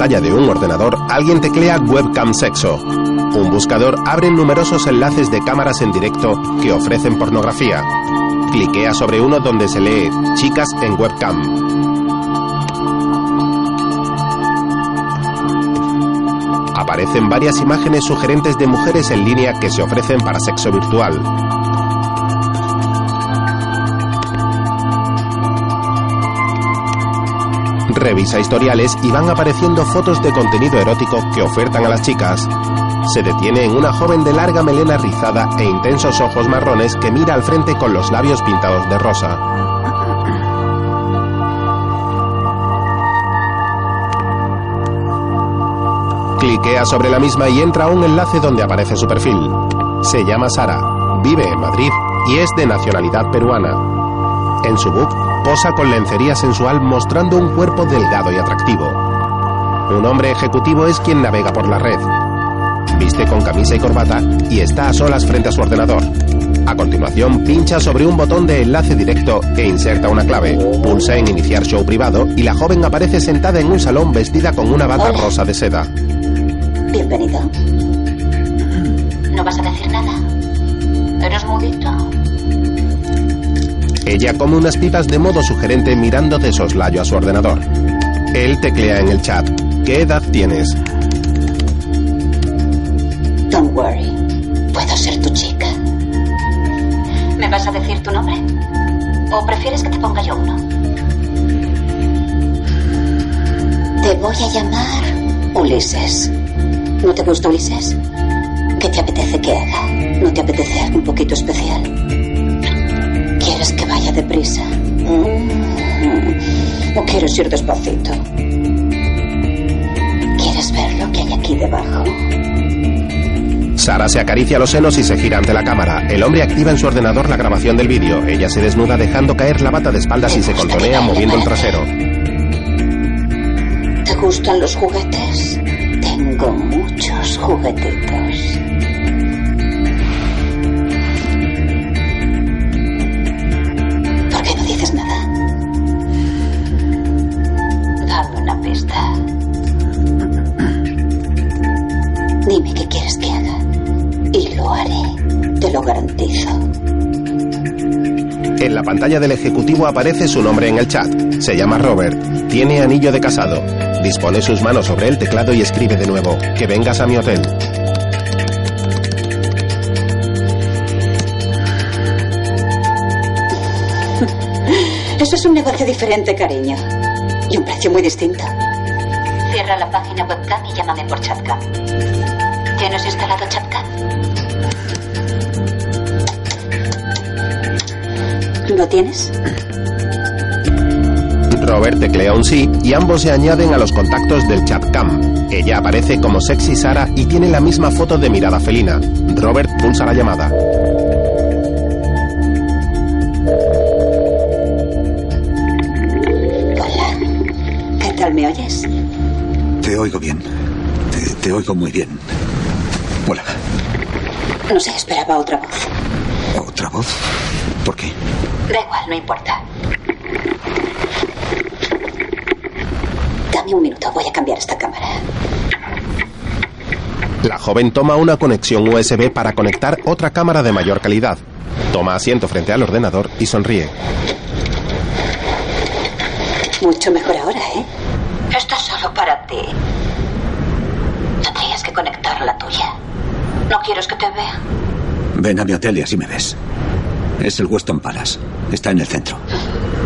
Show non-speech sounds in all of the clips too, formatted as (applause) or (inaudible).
pantalla de un ordenador, alguien teclea webcam sexo. Un buscador abre numerosos enlaces de cámaras en directo que ofrecen pornografía. Cliquea sobre uno donde se lee chicas en webcam. Aparecen varias imágenes sugerentes de mujeres en línea que se ofrecen para sexo virtual. Revisa historiales y van apareciendo fotos de contenido erótico que ofertan a las chicas. Se detiene en una joven de larga melena rizada e intensos ojos marrones que mira al frente con los labios pintados de rosa. Cliquea sobre la misma y entra a un enlace donde aparece su perfil. Se llama Sara, vive en Madrid y es de nacionalidad peruana. En su book posa con lencería sensual mostrando un cuerpo delgado y atractivo. Un hombre ejecutivo es quien navega por la red. Viste con camisa y corbata y está a solas frente a su ordenador. A continuación, pincha sobre un botón de enlace directo e inserta una clave. Pulsa en iniciar show privado y la joven aparece sentada en un salón vestida con una bata Hola. rosa de seda. Bienvenido. ¿No vas a decir nada? ¿Eres mudito? Ella come unas pipas de modo sugerente mirando de soslayo a su ordenador. Él teclea en el chat. ¿Qué edad tienes? Don't worry. Puedo ser tu chica. ¿Me vas a decir tu nombre? ¿O prefieres que te ponga yo uno? Te voy a llamar Ulises. ¿No te gusta Ulises? ¿Qué te apetece que haga? ¿No te apetece algo un poquito especial? ¿Quieres que vaya deprisa? Mm. ¿O quieres ir despacito? ¿Quieres ver lo que hay aquí debajo? Sara se acaricia los senos y se gira ante la cámara. El hombre activa en su ordenador la grabación del vídeo. Ella se desnuda dejando caer la bata de espaldas y se contonea moviendo el trasero. ¿Te gustan los juguetes? Tengo muchos juguetitos. La pantalla del ejecutivo aparece su nombre en el chat. Se llama Robert. Tiene anillo de casado. Dispone sus manos sobre el teclado y escribe de nuevo. Que vengas a mi hotel. (laughs) Eso es un negocio diferente, cariño. Y un precio muy distinto. Cierra la página webcam y llámame por chatcam. ¿Tienes instalado chatcam? ¿Lo tienes? Robert teclea un sí y ambos se añaden a los contactos del chat cam. Ella aparece como sexy Sara y tiene la misma foto de mirada felina. Robert pulsa la llamada. Hola. ¿Qué tal me oyes? Te oigo bien. Te, te oigo muy bien. Hola. No sé, esperaba otra voz. ¿Otra voz? ¿Por qué? Da igual, no importa. Dame un minuto, voy a cambiar esta cámara. La joven toma una conexión USB para conectar otra cámara de mayor calidad. Toma asiento frente al ordenador y sonríe. Mucho mejor ahora, ¿eh? Esto es solo para ti. Tendrías que conectar la tuya. ¿No quieres que te vea? Ven a mi hotel y así me ves. Es el Weston Palace. Está en el centro.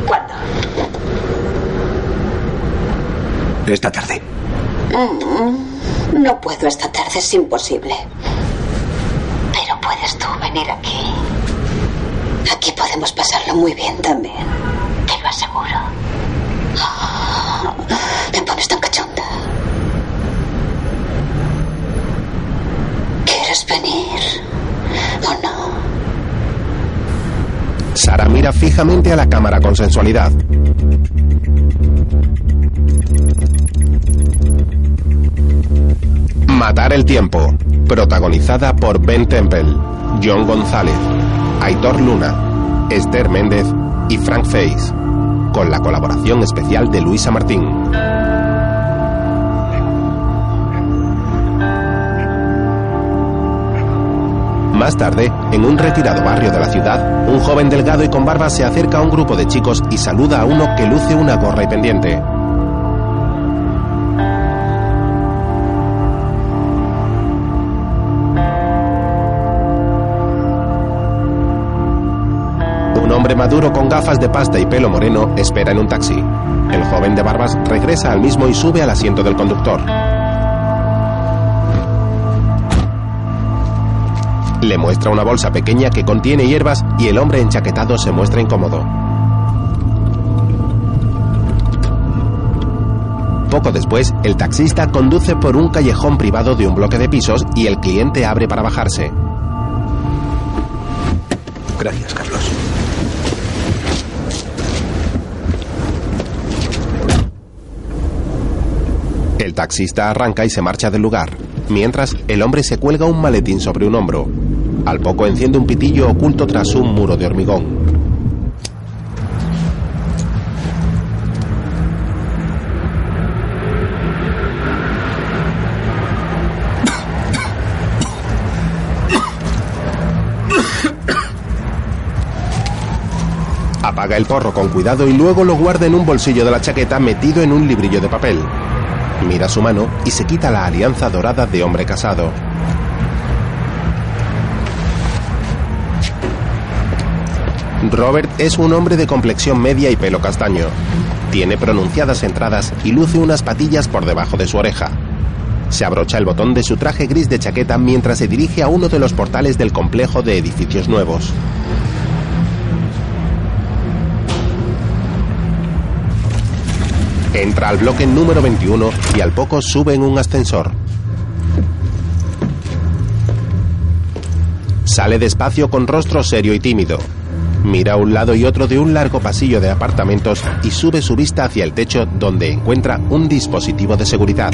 ¿Cuándo? Esta tarde. Mm, no puedo esta tarde, es imposible. Pero puedes tú venir aquí. Aquí podemos pasarlo muy bien también. Te lo aseguro. Ah, Me pones tan cachonda. ¿Quieres venir? ¿O no? Sara mira fijamente a la cámara con sensualidad. Matar el tiempo, protagonizada por Ben Temple, John González, Aitor Luna, Esther Méndez y Frank Face, con la colaboración especial de Luisa Martín. Más tarde, en un retirado barrio de la ciudad, un joven delgado y con barba se acerca a un grupo de chicos y saluda a uno que luce una gorra y pendiente. Un hombre maduro con gafas de pasta y pelo moreno espera en un taxi. El joven de barbas regresa al mismo y sube al asiento del conductor. Le muestra una bolsa pequeña que contiene hierbas y el hombre enchaquetado se muestra incómodo. Poco después, el taxista conduce por un callejón privado de un bloque de pisos y el cliente abre para bajarse. Gracias, Carlos. El taxista arranca y se marcha del lugar, mientras el hombre se cuelga un maletín sobre un hombro. Al poco enciende un pitillo oculto tras un muro de hormigón. Apaga el porro con cuidado y luego lo guarda en un bolsillo de la chaqueta metido en un librillo de papel. Mira su mano y se quita la alianza dorada de hombre casado. Robert es un hombre de complexión media y pelo castaño. Tiene pronunciadas entradas y luce unas patillas por debajo de su oreja. Se abrocha el botón de su traje gris de chaqueta mientras se dirige a uno de los portales del complejo de edificios nuevos. Entra al bloque número 21 y al poco sube en un ascensor. Sale despacio con rostro serio y tímido. Mira a un lado y otro de un largo pasillo de apartamentos y sube su vista hacia el techo donde encuentra un dispositivo de seguridad.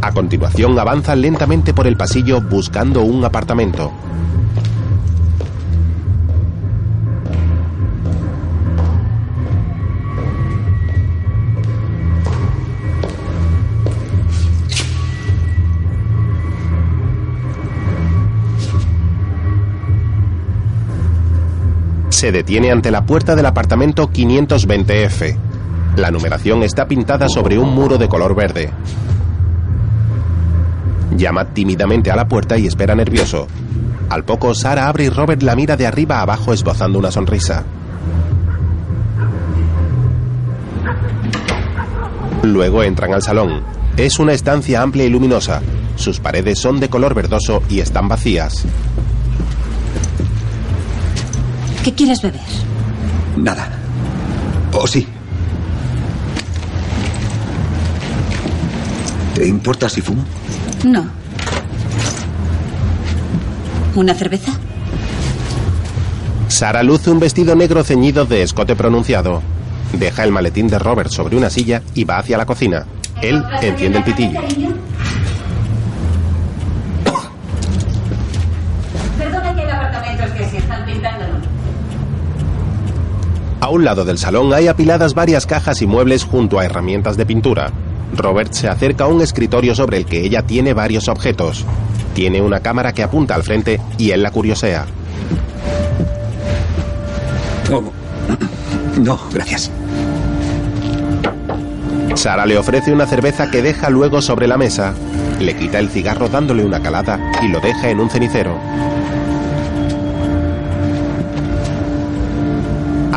A continuación avanza lentamente por el pasillo buscando un apartamento. Se detiene ante la puerta del apartamento 520F. La numeración está pintada sobre un muro de color verde. Llama tímidamente a la puerta y espera nervioso. Al poco, Sara abre y Robert la mira de arriba a abajo esbozando una sonrisa. Luego entran al salón. Es una estancia amplia y luminosa. Sus paredes son de color verdoso y están vacías. ¿Qué quieres beber? Nada. ¿O sí? ¿Te importa si fumo? No. ¿Una cerveza? Sara luce un vestido negro ceñido de escote pronunciado. Deja el maletín de Robert sobre una silla y va hacia la cocina. Él enciende el pitillo. Perdona que hay apartamentos que se están pintando. A un lado del salón hay apiladas varias cajas y muebles junto a herramientas de pintura. Robert se acerca a un escritorio sobre el que ella tiene varios objetos. Tiene una cámara que apunta al frente y él la curiosea. Oh. No, gracias. Sara le ofrece una cerveza que deja luego sobre la mesa. Le quita el cigarro dándole una calada y lo deja en un cenicero.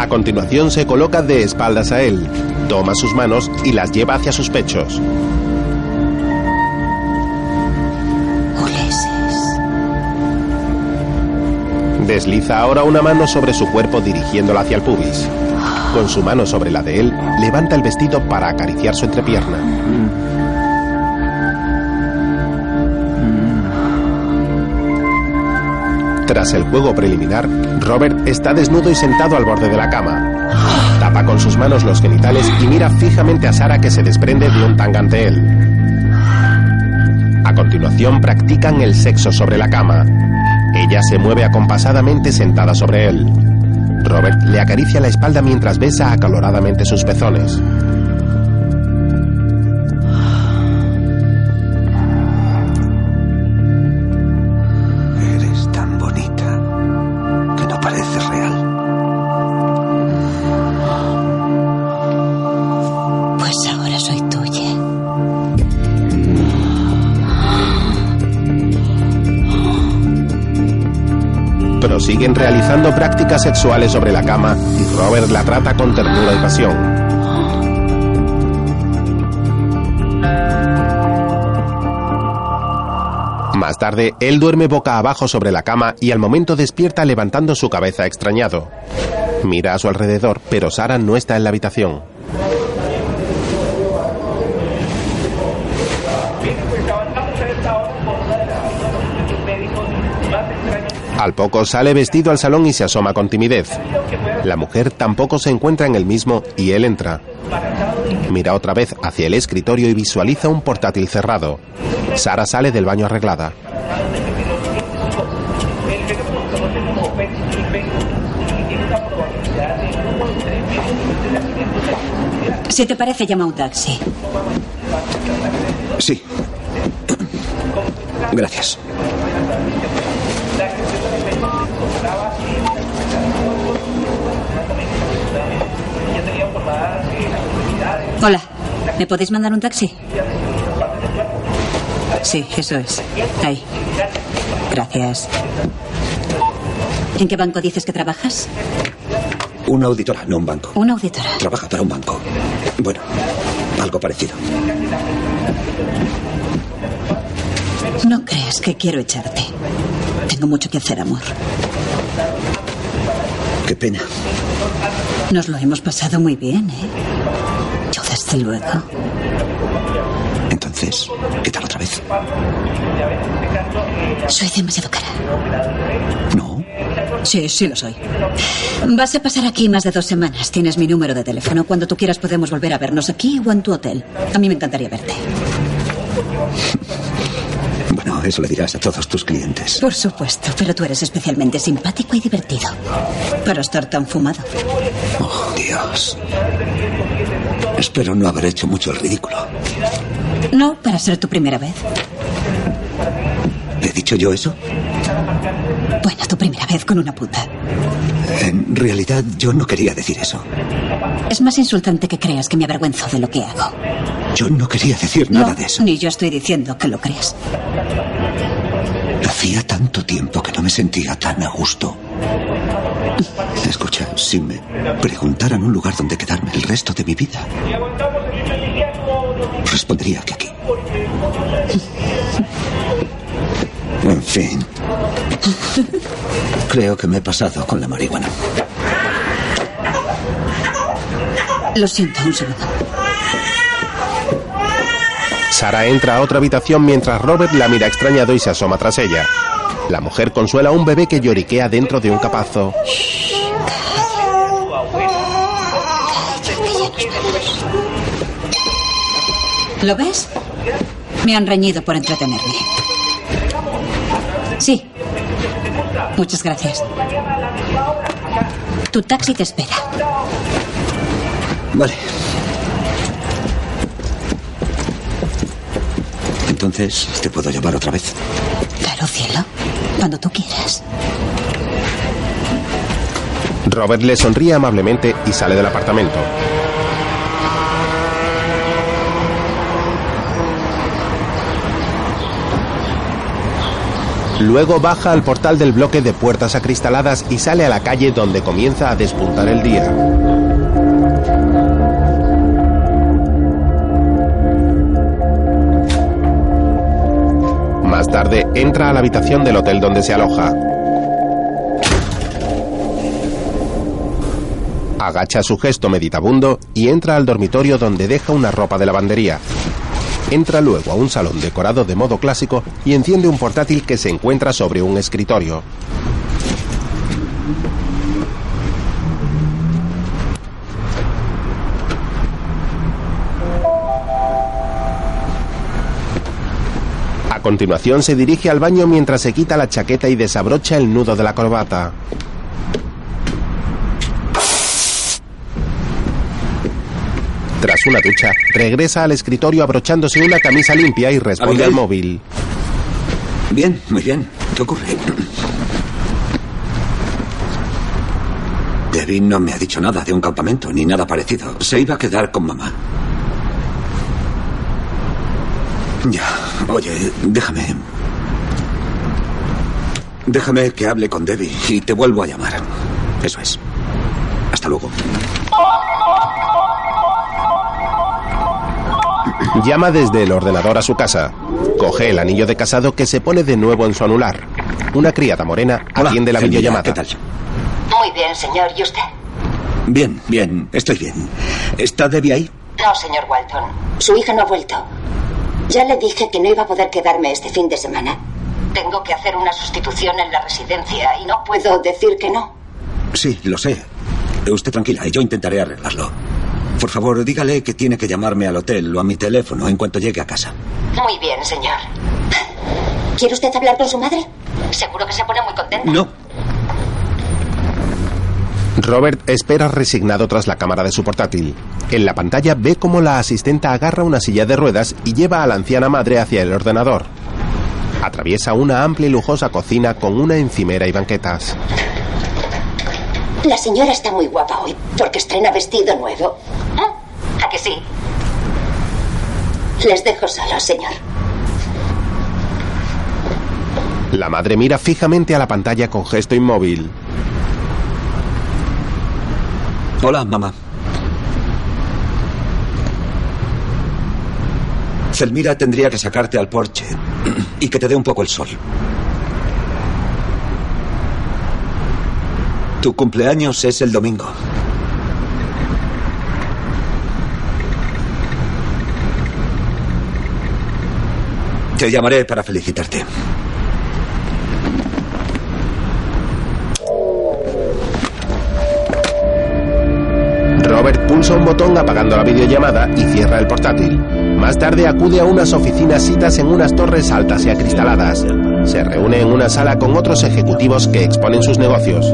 A continuación se coloca de espaldas a él, toma sus manos y las lleva hacia sus pechos. Desliza ahora una mano sobre su cuerpo dirigiéndola hacia el pubis. Con su mano sobre la de él, levanta el vestido para acariciar su entrepierna. Tras el juego preliminar, Robert está desnudo y sentado al borde de la cama. Tapa con sus manos los genitales y mira fijamente a Sara que se desprende de un tanga ante él. A continuación practican el sexo sobre la cama. Ella se mueve acompasadamente sentada sobre él. Robert le acaricia la espalda mientras besa acaloradamente sus pezones. Prosiguen realizando prácticas sexuales sobre la cama y Robert la trata con ternura y pasión. Más tarde, él duerme boca abajo sobre la cama y al momento despierta levantando su cabeza extrañado. Mira a su alrededor, pero Sara no está en la habitación. Al poco sale vestido al salón y se asoma con timidez. La mujer tampoco se encuentra en el mismo y él entra. Mira otra vez hacia el escritorio y visualiza un portátil cerrado. Sara sale del baño arreglada. Si te parece, llama un taxi. Sí. Gracias. Hola, ¿me podéis mandar un taxi? Sí, eso es. Ahí. Gracias. ¿En qué banco dices que trabajas? Una auditora, no un banco. Una auditora. Trabaja para un banco. Bueno, algo parecido. No crees que quiero echarte. Tengo mucho que hacer, amor. Qué pena. Nos lo hemos pasado muy bien, ¿eh? Luego. Entonces, ¿qué tal otra vez? Soy demasiado cara. No. Sí, sí lo soy. Vas a pasar aquí más de dos semanas. Tienes mi número de teléfono. Cuando tú quieras podemos volver a vernos aquí o en tu hotel. A mí me encantaría verte. (laughs) Bueno, eso le dirás a todos tus clientes. Por supuesto, pero tú eres especialmente simpático y divertido. Para estar tan fumado. Oh, Dios. Espero no haber hecho mucho el ridículo. No, para ser tu primera vez. ¿He dicho yo eso? Bueno, tu primera vez con una puta. En realidad yo no quería decir eso. Es más insultante que creas que me avergüenzo de lo que hago. Yo no quería decir nada No, de eso. Ni yo estoy diciendo que lo creas. Hacía tanto tiempo que no me sentía tan a gusto. (laughs) Escucha, si me preguntaran un lugar donde quedarme el resto de mi vida, respondería que aquí. En fin. Creo que me he pasado con la marihuana. Lo siento, un segundo. Sara entra a otra habitación mientras Robert la mira extrañado y se asoma tras ella. La mujer consuela a un bebé que lloriquea dentro de un capazo. ¿Lo ves? Me han reñido por entretenerme. Sí. Muchas gracias. Tu taxi te espera. Vale. Entonces, ¿te puedo llevar otra vez? Claro, cielo. Cuando tú quieras. Robert le sonríe amablemente y sale del apartamento. Luego baja al portal del bloque de puertas acristaladas y sale a la calle donde comienza a despuntar el día. Tarde entra a la habitación del hotel donde se aloja. Agacha su gesto meditabundo y entra al dormitorio donde deja una ropa de lavandería. Entra luego a un salón decorado de modo clásico y enciende un portátil que se encuentra sobre un escritorio. A continuación se dirige al baño mientras se quita la chaqueta y desabrocha el nudo de la corbata. Tras una ducha, regresa al escritorio abrochándose una camisa limpia y responde al móvil. Bien, muy bien. ¿Qué ocurre? Debbie no me ha dicho nada de un campamento ni nada parecido. Se iba a quedar con mamá. Ya, oye, déjame. Déjame que hable con Debbie y te vuelvo a llamar. Eso es. Hasta luego. Llama desde el ordenador a su casa. Coge el anillo de casado que se pone de nuevo en su anular. Una criada morena atiende la Celmilla, videollamada. ¿Qué tal? Muy bien, señor. ¿Y usted? Bien, bien, estoy bien. ¿Está Debbie ahí? No, señor Walton. Su hija no ha vuelto. Ya le dije que no iba a poder quedarme este fin de semana. Tengo que hacer una sustitución en la residencia y no puedo decir que no. Sí, lo sé. Usted tranquila, yo intentaré arreglarlo. Por favor, dígale que tiene que llamarme al hotel o a mi teléfono en cuanto llegue a casa. Muy bien, señor. ¿Quiere usted hablar con su madre? Seguro que se pone muy contenta. No, Robert espera resignado tras la cámara de su portátil. En la pantalla ve cómo la asistenta agarra una silla de ruedas y lleva a la anciana madre hacia el ordenador. Atraviesa una amplia y lujosa cocina con una encimera y banquetas. La señora está muy guapa hoy porque estrena vestido nuevo. ¿Ah? ¿A que sí? Les dejo solos, señor. La madre mira fijamente a la pantalla con gesto inmóvil. Hola, mamá. Zelmira tendría que sacarte al porche y que te dé un poco el sol. Tu cumpleaños es el domingo. Te llamaré para felicitarte. Un botón apagando la videollamada y cierra el portátil. Más tarde acude a unas oficinas citas en unas torres altas y acristaladas. Se reúne en una sala con otros ejecutivos que exponen sus negocios.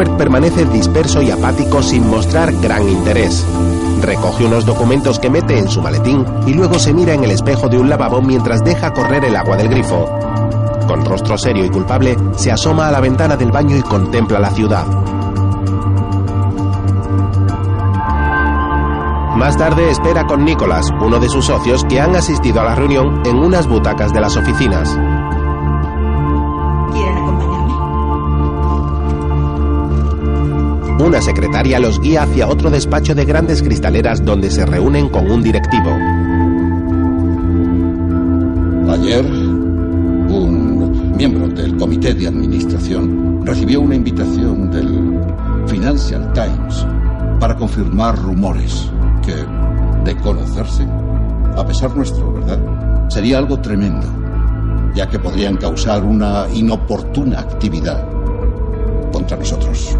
Robert permanece disperso y apático sin mostrar gran interés. Recoge unos documentos que mete en su maletín y luego se mira en el espejo de un lavabo mientras deja correr el agua del grifo. Con rostro serio y culpable, se asoma a la ventana del baño y contempla la ciudad. Más tarde espera con Nicholas, uno de sus socios que han asistido a la reunión en unas butacas de las oficinas. Una secretaria los guía hacia otro despacho de grandes cristaleras donde se reúnen con un directivo. Ayer, un miembro del comité de administración recibió una invitación del Financial Times para confirmar rumores que, de conocerse, a pesar nuestro, ¿verdad? Sería algo tremendo, ya que podrían causar una inoportuna actividad contra nosotros.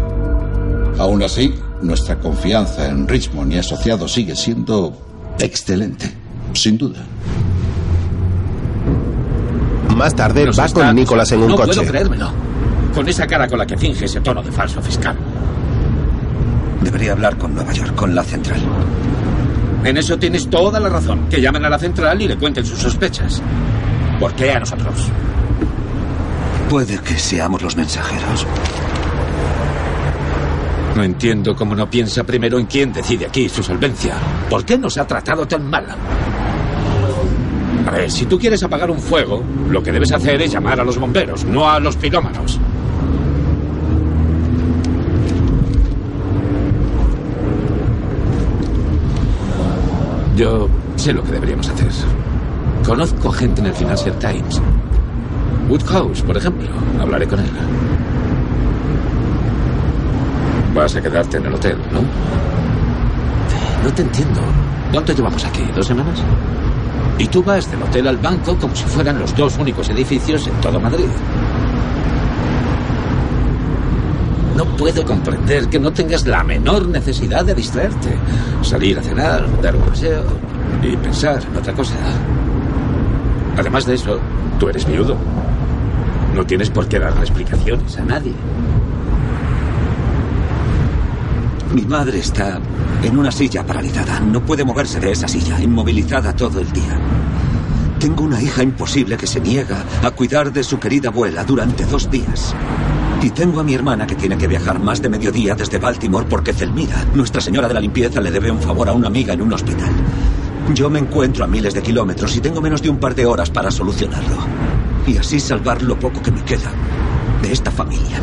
Aún así, nuestra confianza en Richmond y asociados sigue siendo excelente, sin duda. Más tarde Nos va está con Nicholas en un no coche. puedo creérmelo. Con esa cara con la que finge ese tono de falso fiscal. Debería hablar con Nueva York, con la central. En eso tienes toda la razón. Que llamen a la central y le cuenten sus sospechas. ¿Por qué a nosotros? Puede que seamos los mensajeros. No entiendo cómo no piensa primero en quién decide aquí su solvencia. ¿Por qué nos ha tratado tan mal? A ver, si tú quieres apagar un fuego, lo que debes hacer es llamar a los bomberos, no a los pirómanos. Yo sé lo que deberíamos hacer. Conozco gente en el Financial Times. Woodhouse, por ejemplo. Hablaré con él. Vas a quedarte en el hotel, ¿no? No te entiendo. ¿Cuánto llevamos aquí? ¿Dos semanas? Y tú vas del hotel al banco como si fueran los dos únicos edificios en todo Madrid. No puedo comprender que no tengas la menor necesidad de distraerte. Salir a cenar, dar un paseo y pensar en otra cosa. Además de eso, tú eres viudo. No tienes por qué dar explicaciones a nadie. Mi madre está en una silla paralizada. No puede moverse de esa silla, inmovilizada todo el día. Tengo una hija imposible que se niega a cuidar de su querida abuela durante dos días. Y tengo a mi hermana que tiene que viajar más de mediodía desde Baltimore porque Zelmira, Nuestra Señora de la Limpieza, le debe un favor a una amiga en un hospital. Yo me encuentro a miles de kilómetros y tengo menos de un par de horas para solucionarlo. Y así salvar lo poco que me queda de esta familia.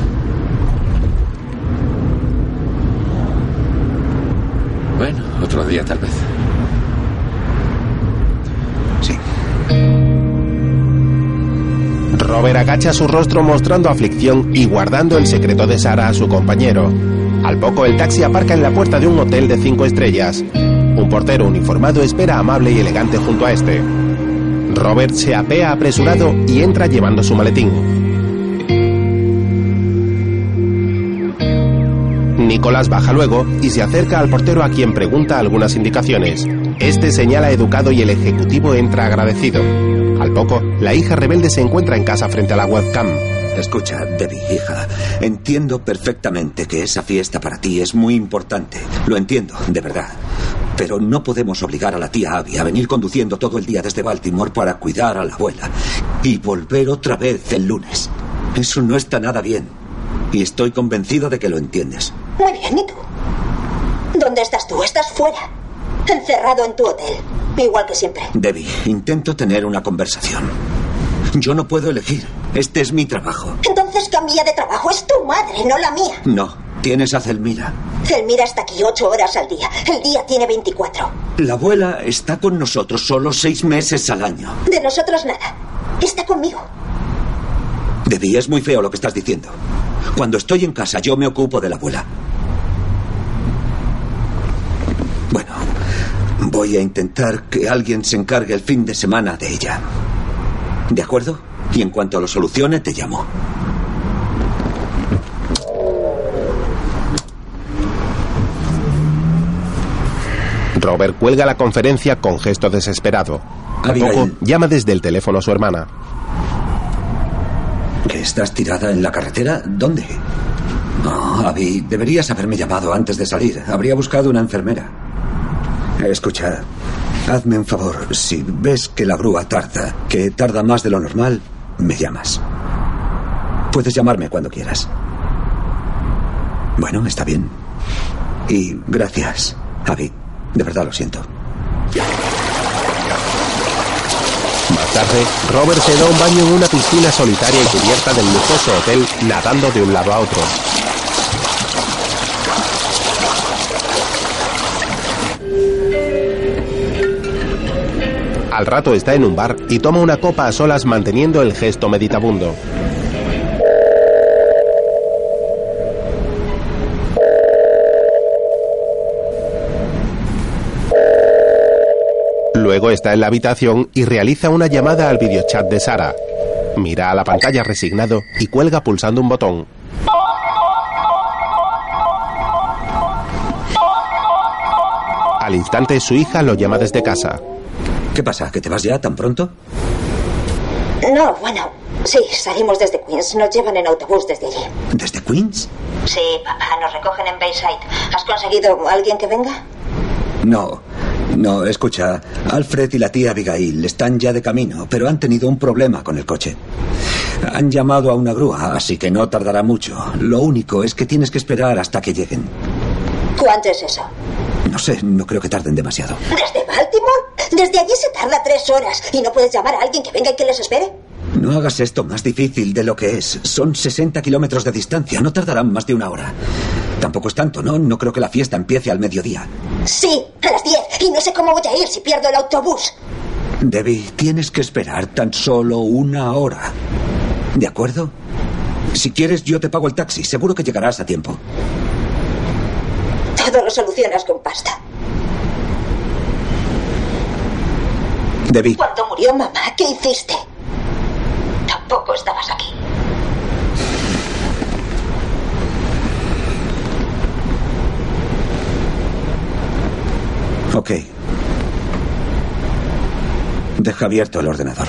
Bueno, otro día tal vez. Sí. Robert agacha su rostro mostrando aflicción y guardando el secreto de Sara a su compañero. Al poco el taxi aparca en la puerta de un hotel de cinco estrellas. Un portero uniformado espera amable y elegante junto a este. Robert se apea apresurado y entra llevando su maletín. Nicolás baja luego y se acerca al portero a quien pregunta algunas indicaciones. Este señala educado y el ejecutivo entra agradecido. Al poco, la hija rebelde se encuentra en casa frente a la webcam. Escucha, Debbie, hija, entiendo perfectamente que esa fiesta para ti es muy importante. Lo entiendo, de verdad. Pero no podemos obligar a la tía Abby a venir conduciendo todo el día desde Baltimore para cuidar a la abuela y volver otra vez el lunes. Eso no está nada bien. Y estoy convencido de que lo entiendes. Muy bien, ¿y tú? ¿Dónde estás tú? Estás fuera. Encerrado en tu hotel. Igual que siempre. Debbie, intento tener una conversación. Yo no puedo elegir. Este es mi trabajo. Entonces cambia de trabajo. Es tu madre, no la mía. No, tienes a Zelmira. Zelmira está aquí ocho horas al día. El día tiene 24. La abuela está con nosotros solo seis meses al año. De nosotros nada. Está conmigo. Debbie, es muy feo lo que estás diciendo. Cuando estoy en casa, yo me ocupo de la abuela. Bueno, voy a intentar que alguien se encargue el fin de semana de ella. ¿De acuerdo? Y en cuanto lo solucione, te llamo. Robert cuelga la conferencia con gesto desesperado. Poco, llama desde el teléfono a su hermana. ¿Que estás tirada en la carretera? ¿Dónde? No, Abby, deberías haberme llamado antes de salir. Habría buscado una enfermera. Escucha, hazme un favor. Si ves que la grúa tarda, que tarda más de lo normal, me llamas. Puedes llamarme cuando quieras. Bueno, está bien. Y gracias, Abby. De verdad lo siento. Más tarde, Robert se da un baño en una piscina solitaria y cubierta del lujoso hotel, nadando de un lado a otro. Al rato está en un bar y toma una copa a solas manteniendo el gesto meditabundo. Luego está en la habitación y realiza una llamada al videochat de Sara. Mira a la pantalla resignado y cuelga pulsando un botón. Al instante su hija lo llama desde casa. ¿Qué pasa? ¿Que te vas ya tan pronto? No, bueno. Sí, salimos desde Queens. Nos llevan en autobús desde allí. ¿Desde Queens? Sí, papá, nos recogen en Bayside. ¿Has conseguido alguien que venga? No, no, escucha. Alfred y la tía Abigail están ya de camino, pero han tenido un problema con el coche. Han llamado a una grúa, así que no tardará mucho. Lo único es que tienes que esperar hasta que lleguen. ¿Cuánto es eso? No sé, no creo que tarden demasiado. ¿Desde Baltimore? Desde allí se tarda tres horas. ¿Y no puedes llamar a alguien que venga y que les espere? No hagas esto más difícil de lo que es. Son 60 kilómetros de distancia, no tardarán más de una hora. Tampoco es tanto, ¿no? No creo que la fiesta empiece al mediodía. Sí, a las diez. Y no sé cómo voy a ir si pierdo el autobús. Debbie, tienes que esperar tan solo una hora. ¿De acuerdo? Si quieres, yo te pago el taxi. Seguro que llegarás a tiempo. Lo solucionas con pasta. Debbie, Cuando murió mamá, ¿qué hiciste? Tampoco estabas aquí. ok. Deja abierto el ordenador.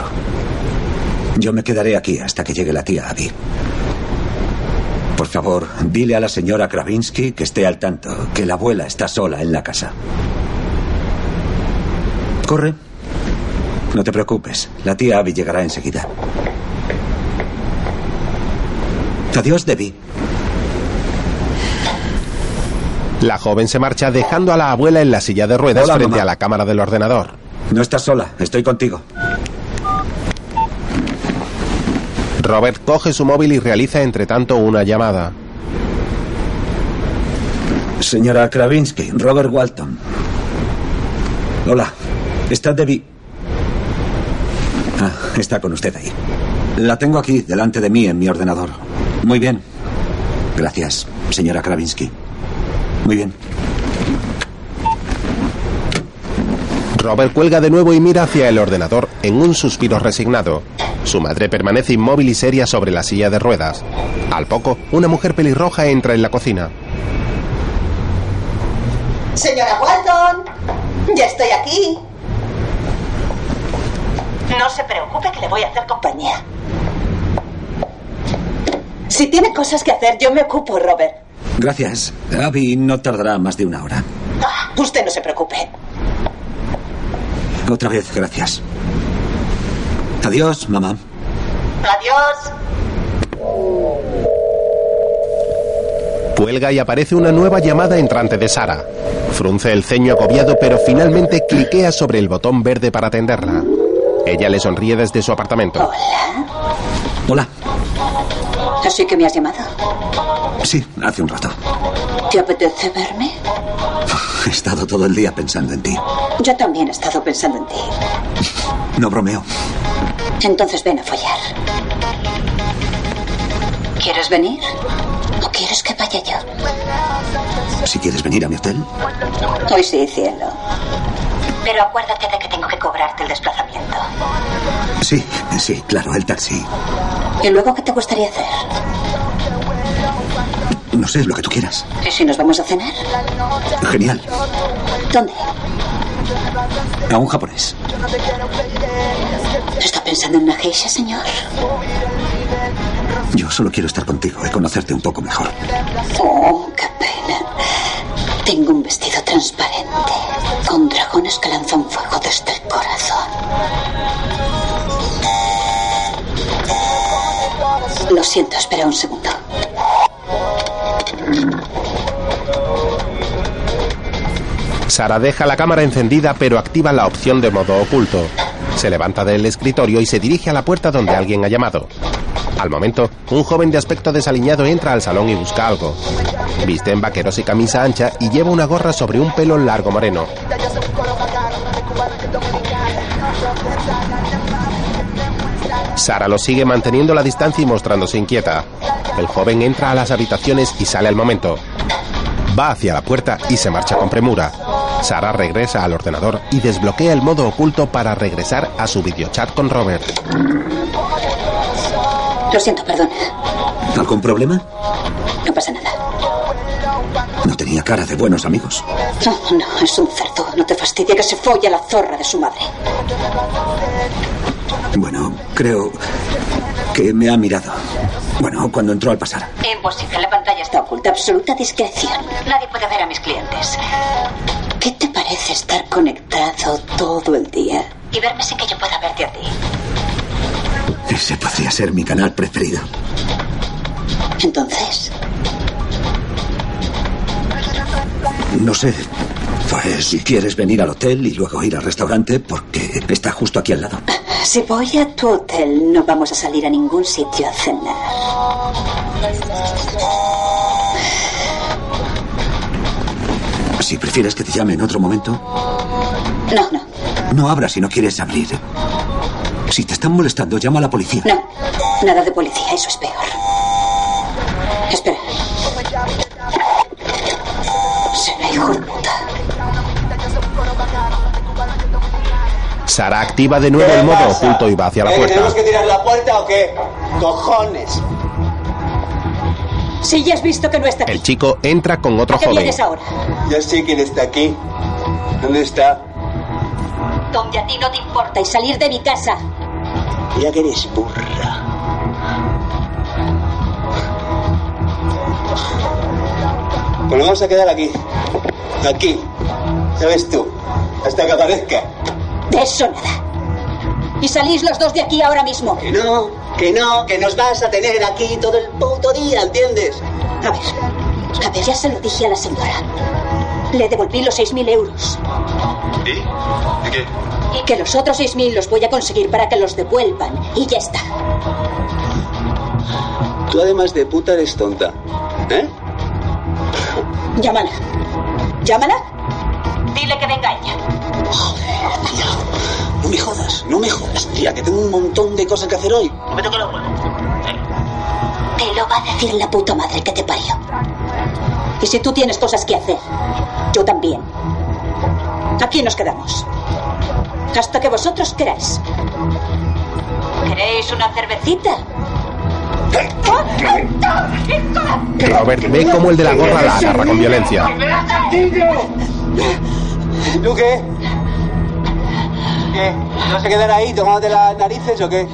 Yo me quedaré aquí hasta que llegue la tía Abby. Por favor, dile a la señora Kravinsky que esté al tanto, que la abuela está sola en la casa. Corre. No te preocupes, la tía Abby llegará enseguida. Adiós, Debbie. La joven se marcha dejando a la abuela en la silla de ruedas Hola, frente mamá. a la cámara del ordenador. No estás sola, estoy contigo. Robert coge su móvil y realiza entre tanto una llamada. Señora Kravinsky, Robert Walton. Hola, ¿está Debbie? Ah, está con usted ahí. La tengo aquí, delante de mí, en mi ordenador. Muy bien. Gracias, señora Kravinsky. Muy bien. Robert cuelga de nuevo y mira hacia el ordenador en un suspiro resignado. Su madre permanece inmóvil y seria sobre la silla de ruedas. Al poco, una mujer pelirroja entra en la cocina. Señora Walton, ya estoy aquí. No se preocupe que le voy a hacer compañía. Si tiene cosas que hacer, yo me ocupo, Robert. Gracias. Abby no tardará más de una hora. Ah, usted no se preocupe. Otra vez, gracias. Adiós, mamá. Adiós. Cuelga y aparece una nueva llamada entrante de Sara. Frunce el ceño agobiado, pero finalmente cliquea sobre el botón verde para atenderla. Ella le sonríe desde su apartamento. Hola. Hola. ¿Así que me has llamado? Sí, hace un rato. ¿Te apetece verme? He estado todo el día pensando en ti. Yo también he estado pensando en ti. No bromeo. Entonces ven a follar. ¿Quieres venir? ¿O quieres que vaya yo? Si quieres venir a mi hotel, Hoy sí, cielo. Pero acuérdate de que tengo que cobrarte el desplazamiento. sí, sí, claro, el taxi. ¿Y luego qué te gustaría hacer? No sé, lo que tú quieras. ¿Y si nos vamos a cenar? Genial. ¿Dónde? A un japonés. ¿Está pensando en una geisha, señor? Yo solo quiero estar contigo y conocerte un poco mejor. Oh, qué pena. Tengo un vestido transparente con dragones que lanzan fuego desde el corazón. Lo siento, espera un segundo. Sara deja la cámara encendida pero activa la opción de modo oculto. Se levanta del escritorio y se dirige a la puerta donde alguien ha llamado. Al momento, un joven de aspecto desaliñado entra al salón y busca algo. Viste en vaqueros y camisa ancha y lleva una gorra sobre un pelo largo moreno. Sara lo sigue manteniendo la distancia y mostrándose inquieta. El joven entra a las habitaciones y sale al momento. Va hacia la puerta y se marcha con premura. Sara regresa al ordenador y desbloquea el modo oculto para regresar a su videochat con Robert. Lo siento, perdona. ¿Algún problema? No pasa nada. No tenía cara de buenos amigos. No, no, es un cerdo. No te fastidie que se folle a la zorra de su madre. Bueno, creo que me ha mirado. Bueno, cuando entró al pasar. Imposible, la pantalla está oculta. Absoluta discreción. Nadie puede ver a mis clientes. ¿Qué te parece estar conectado todo el día? Y verme sin que yo pueda verte a ti. Ese podría ser mi canal preferido. Entonces, No sé. Pues si quieres venir al hotel y luego ir al restaurante, porque está justo aquí al lado. si voy a tu hotel, no vamos a salir a ningún sitio a cenar. Si prefieres que te llame en otro momento, No, no, no abras si no quieres abrir. Si te están molestando, llama a la policía. no. Nada de policía, eso es peor. Espera. Será hijo de puta. Sara activa de nuevo el modo oculto y va hacia la ¿Eh, puerta. ¿Tenemos que tirar la puerta o qué? ¡Cojones! Si ya has visto que no está aquí, El chico entra con otro ¿a qué joven. vienes ahora? Ya sé quién está aquí. ¿Dónde está? Donde a ti no te importa y salir de mi casa. Mira que eres burra. Pues vamos a quedar aquí. Aquí. ¿Sabes tú? Hasta que aparezca. De eso nada. Y salís los dos de aquí ahora mismo. Que no, que no, que nos vas a tener aquí todo el puto día, ¿entiendes? A ver, a ver, ya se lo dije a la señora. Le devolví los 6.000 euros. ¿Y? ¿Y qué? Y que los otros 6.000 los voy a conseguir para que los devuelvan. Y ya está. Tú además de puta eres tonta. ¿Eh? Llámala. Llámala. Dile que venga ella. No me jodas, no me jodas, tía, que tengo un montón de cosas que hacer hoy. No me toca los huevos. Te lo va a decir la puta madre que te parió. Y si tú tienes cosas que hacer, yo también. Aquí nos quedamos. Hasta que vosotros queráis. ¿Queréis una cervecita? Robert ve cómo el de la gorra la agarra con violencia. ¿Tú qué? ¿Qué? ¿No vas a quedar ahí tomándote las narices o qué?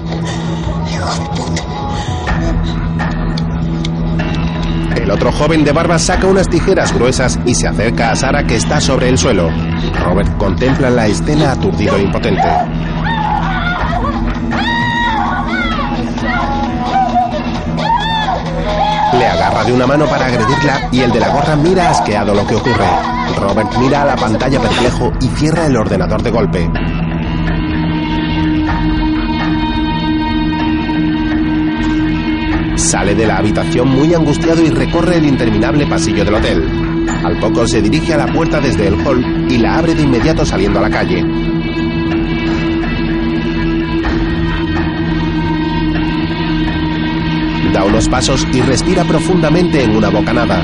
El otro joven de barba saca unas tijeras gruesas y se acerca a Sara que está sobre el suelo. Robert contempla la escena aturdido e impotente. Le agarra de una mano para agredirla y el de la gorra mira asqueado lo que ocurre. Robert mira a la pantalla perplejo y cierra el ordenador de golpe. Sale de la habitación muy angustiado y recorre el interminable pasillo del hotel. Al poco se dirige a la puerta desde el hall y la abre de inmediato saliendo a la calle. Da unos pasos y respira profundamente en una bocanada.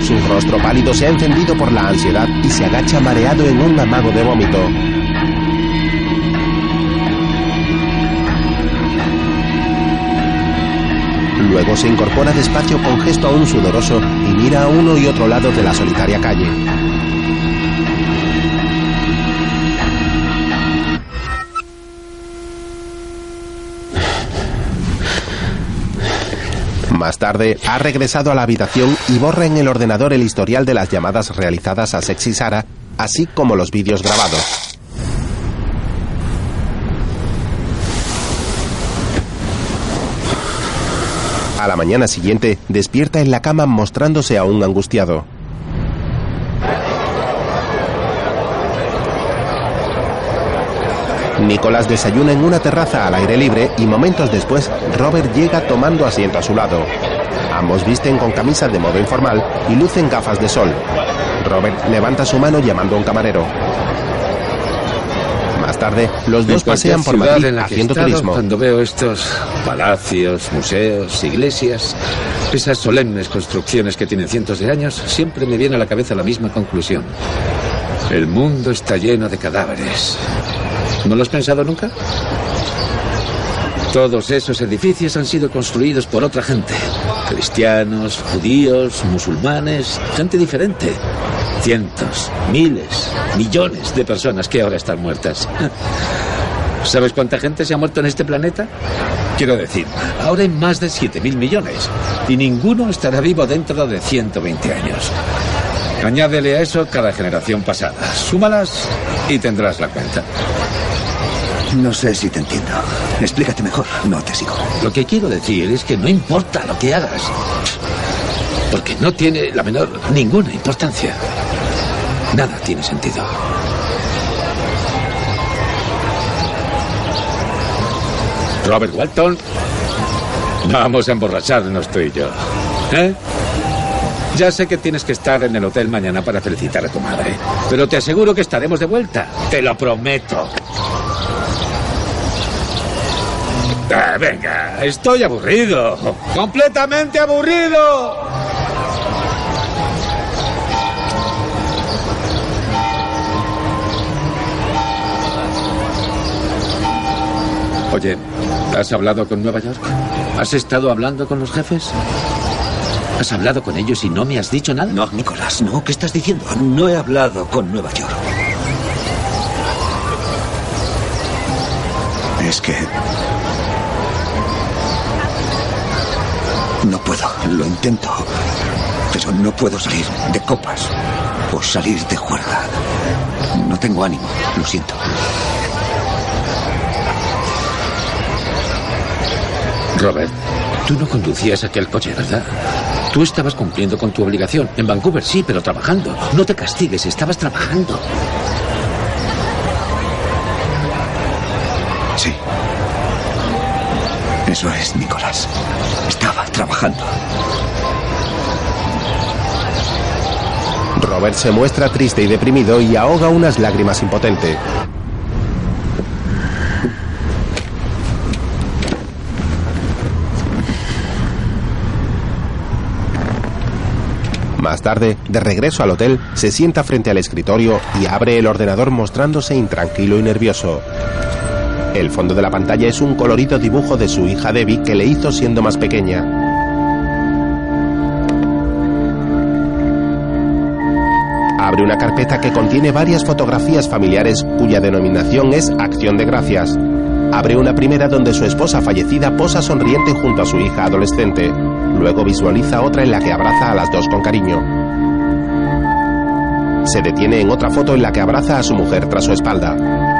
Su rostro pálido se ha encendido por la ansiedad y se agacha mareado en un amago de vómito. Luego se incorpora despacio con gesto aún sudoroso y mira a uno y otro lado de la solitaria calle. Más tarde, ha regresado a la habitación y borra en el ordenador el historial de las llamadas realizadas a Sexy Sara, así como los vídeos grabados. A la mañana siguiente, despierta en la cama mostrándose aún angustiado. Nicolás desayuna en una terraza al aire libre y momentos después Robert llega tomando asiento a su lado. Ambos visten con camisas de modo informal y lucen gafas de sol. Robert levanta su mano llamando a un camarero. Tarde, los dos pasean por Madrid en la que he haciendo estado, turismo. Cuando veo estos palacios, museos, iglesias, esas solemnes construcciones que tienen cientos de años, siempre me viene a la cabeza la misma conclusión. El mundo está lleno de cadáveres. ¿No lo has pensado nunca? Todos esos edificios han sido construidos por otra gente. Cristianos, judíos, musulmanes, gente diferente. Cientos, miles, millones de personas que ahora están muertas. (laughs) ¿Sabes cuánta gente se ha muerto en este planeta? Quiero decir, ahora hay más de 7.000 millones. Y ninguno estará vivo dentro de 120 años. Añádele a eso cada generación pasada. Súmalas y tendrás la cuenta. No sé si te entiendo. Explícate mejor. No te sigo. Lo que quiero decir es que no importa lo que hagas. Porque no tiene la menor, ninguna importancia. Nada tiene sentido. Robert Walton, vamos a emborracharnos tú y yo. ¿Eh? Ya sé que tienes que estar en el hotel mañana para felicitar a tu madre, pero te aseguro que estaremos de vuelta. Te lo prometo. Ah, venga, estoy aburrido. Completamente aburrido. Oye, ¿has hablado con Nueva York? ¿Has estado hablando con los jefes? ¿Has hablado con ellos y no me has dicho nada? No, Nicolás, no. ¿Qué estás diciendo? No he hablado con Nueva York. Es que puedo, lo intento. Pero no puedo salir de copas o salir de juerga. No tengo ánimo, lo siento. Robert, tú no conducías aquel coche, ¿verdad? Tú estabas cumpliendo con tu obligación. En Vancouver sí, pero trabajando. No te castigues, estabas trabajando. Sí. Eso es, Nicolás. Estaba trabajando. Robert se muestra triste y deprimido y ahoga unas lágrimas impotente. Más tarde, de regreso al hotel, se sienta frente al escritorio y abre el ordenador mostrándose intranquilo y nervioso. El fondo de la pantalla es un colorido dibujo de su hija Debbie que le hizo siendo más pequeña. Abre una carpeta que contiene varias fotografías familiares cuya denominación es Acción de Gracias. Abre una primera donde su esposa fallecida posa sonriente junto a su hija adolescente. Luego visualiza otra en la que abraza a las dos con cariño. Se detiene en otra foto en la que abraza a su mujer tras su espalda.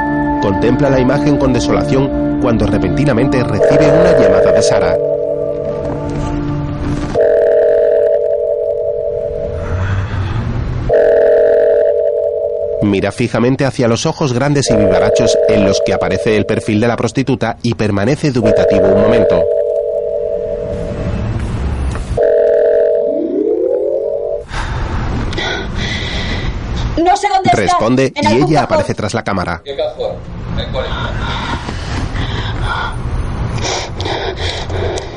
Contempla la imagen con desolación cuando repentinamente recibe una llamada de Sara. Mira fijamente hacia los ojos grandes y vivarachos en los que aparece el perfil de la prostituta y permanece dubitativo un momento. Responde y ella cajón. aparece tras la cámara. ¿Qué cajón?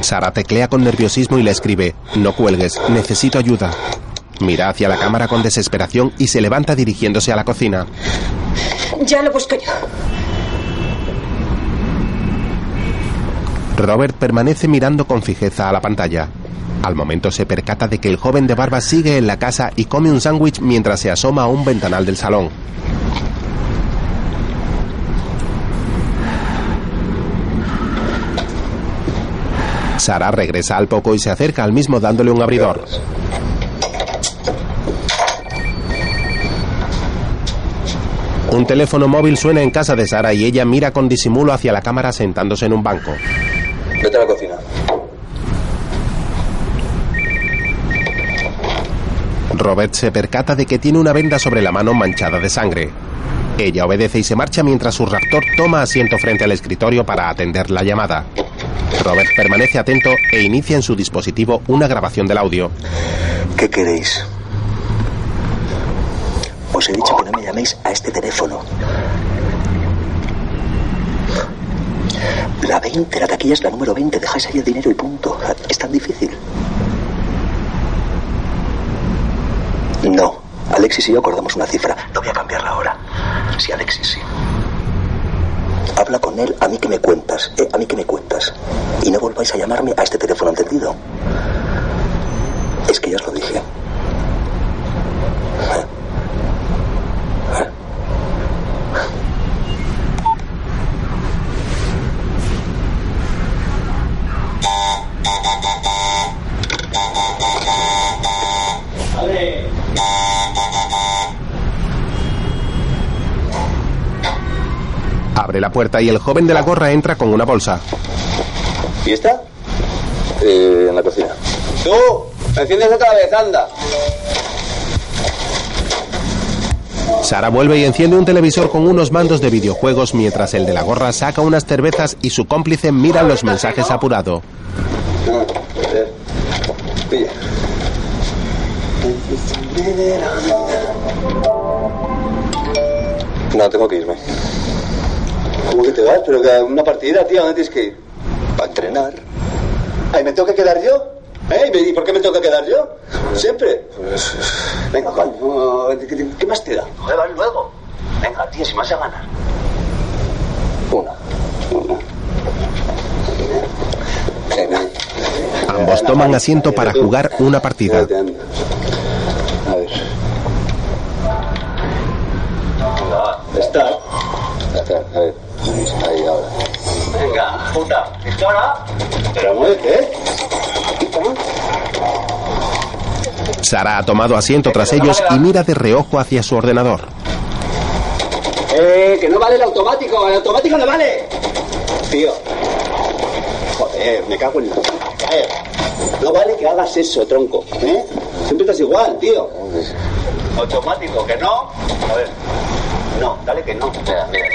Sara teclea con nerviosismo y le escribe, no cuelgues, necesito ayuda. Mira hacia la cámara con desesperación y se levanta dirigiéndose a la cocina. Ya lo busco yo. Robert permanece mirando con fijeza a la pantalla. Al momento se percata de que el joven de barba sigue en la casa y come un sándwich mientras se asoma a un ventanal del salón. Sara regresa al poco y se acerca al mismo dándole un abridor. Un teléfono móvil suena en casa de Sara y ella mira con disimulo hacia la cámara sentándose en un banco. Vete a la cocina. Robert se percata de que tiene una venda sobre la mano manchada de sangre. Ella obedece y se marcha mientras su raptor toma asiento frente al escritorio para atender la llamada. Robert permanece atento e inicia en su dispositivo una grabación del audio. ¿Qué queréis? Os he dicho que no me llaméis a este teléfono. La 20, la taquilla es la número 20. Dejáis ahí el dinero y punto. Es tan difícil. No. Alexis y yo acordamos una cifra. No voy a cambiarla ahora. Sí, Alexis, sí. Habla con él, a mí que me cuentas. Eh, a mí que me cuentas. Y no volváis a llamarme a este teléfono, ¿entendido? Es que ya os lo dije. Abre la puerta y el joven de la gorra entra con una bolsa. ¿Y esta? Eh, en la cocina. ¡Tú! ¡Enciendes otra vez, anda! Sara vuelve y enciende un televisor con unos mandos de videojuegos mientras el de la gorra saca unas cervezas y su cómplice mira los mensajes apurado. No, tengo que irme. ¿Cómo que te vas? Pero que a una partida, tío, ¿dónde tienes que ir? Para entrenar. ¿Ay, me tengo que quedar yo? ¿Eh? ¿Y por qué me tengo que quedar yo? Siempre. Venga, coño, ¿qué, más te da? Joder, vas luego. Venga, tío, si me vas a ganar. Una. Una. Venga. Ambos toman asiento para jugar una partida. A ver. Está. Está, a ver. Ahí, ahora. Venga, puta. ¿Pistola? Pero muévete, ¿eh? Sara ha tomado asiento tras ellos y mira de reojo hacia su ordenador. Eh, que no vale el automático, el automático no vale. Tío. Joder, me cago en la... Joder. No vale que hagas eso, tronco. ¿Eh? Siempre estás igual, tío. Automático, que no. A ver. No, dale que no. Mira, mira,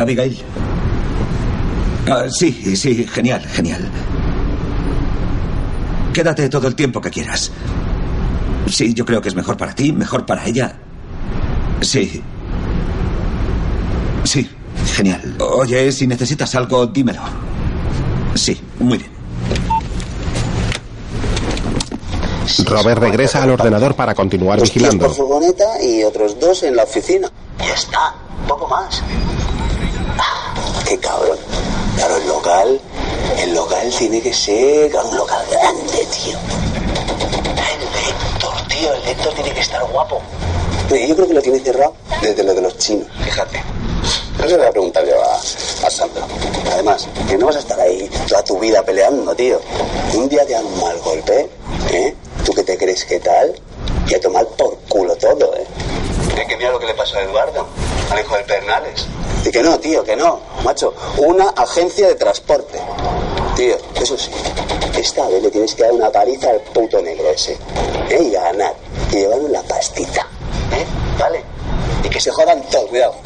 Abigail. Ah, sí, sí, genial, genial. Quédate todo el tiempo que quieras. Sí, yo creo que es mejor para ti, mejor para ella. Sí. Sí, genial. Oye, si necesitas algo, dímelo. Sí, muy bien. Robert regresa al ordenador para continuar Dos tíos vigilando. por furgoneta y otros dos en la oficina. Ya está, poco más. Ah, qué cabrón. Claro, el local, el local tiene que ser un local grande, tío. El Héctor, tío, el Héctor tiene que estar guapo. Yo creo que lo tiene cerrado desde lo de los chinos, fíjate. Eso le voy a preguntar yo a, a Sandra. Además, que no vas a estar ahí toda tu vida peleando, tío. Un día te dan un mal golpe, ¿eh? ¿Tú qué te crees que tal? Y a tomar por culo todo, ¿eh? Es que mira lo que le pasó a Eduardo, al hijo del Pernales. Y que no, tío, que no, macho. Una agencia de transporte. Tío, eso sí, esta vez le tienes que dar una paliza al puto negro ese. ¿eh? Y ganar. Y llevarnos la pastita. ¿Eh? ¿Vale? Que se jodan todos, cuidado.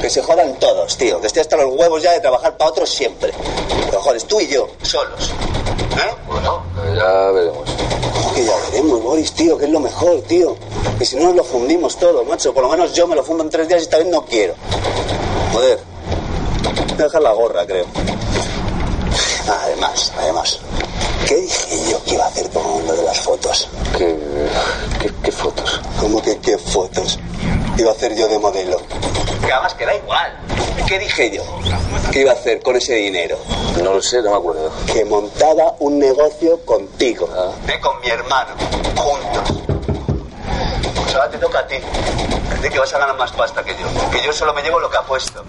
Que se jodan todos, tío. Que estoy hasta los huevos ya de trabajar para otros siempre. Pero joder, tú y yo, solos. ¿Eh? Bueno, ya veremos. ¿Cómo que ya veremos, Boris, tío? Que es lo mejor, tío. Que si no nos lo fundimos todo, macho. Por lo menos yo me lo fundo en tres días y esta vez no quiero. Joder. Voy a dejar la gorra, creo. Además, además. ¿Qué dije yo que iba a hacer con lo de las fotos? ¿Qué, qué, qué fotos? ¿Cómo que qué fotos? Iba a hacer yo de modelo. Que además que da igual. ¿Qué dije yo? ¿Qué iba a hacer con ese dinero? No lo sé, no me acuerdo. Que montaba un negocio contigo. ¿eh? Con mi hermano. Juntos. Pues ahora te toca a ti. Parece que vas a ganar más pasta que yo. Que yo solo me llevo lo que apuesto.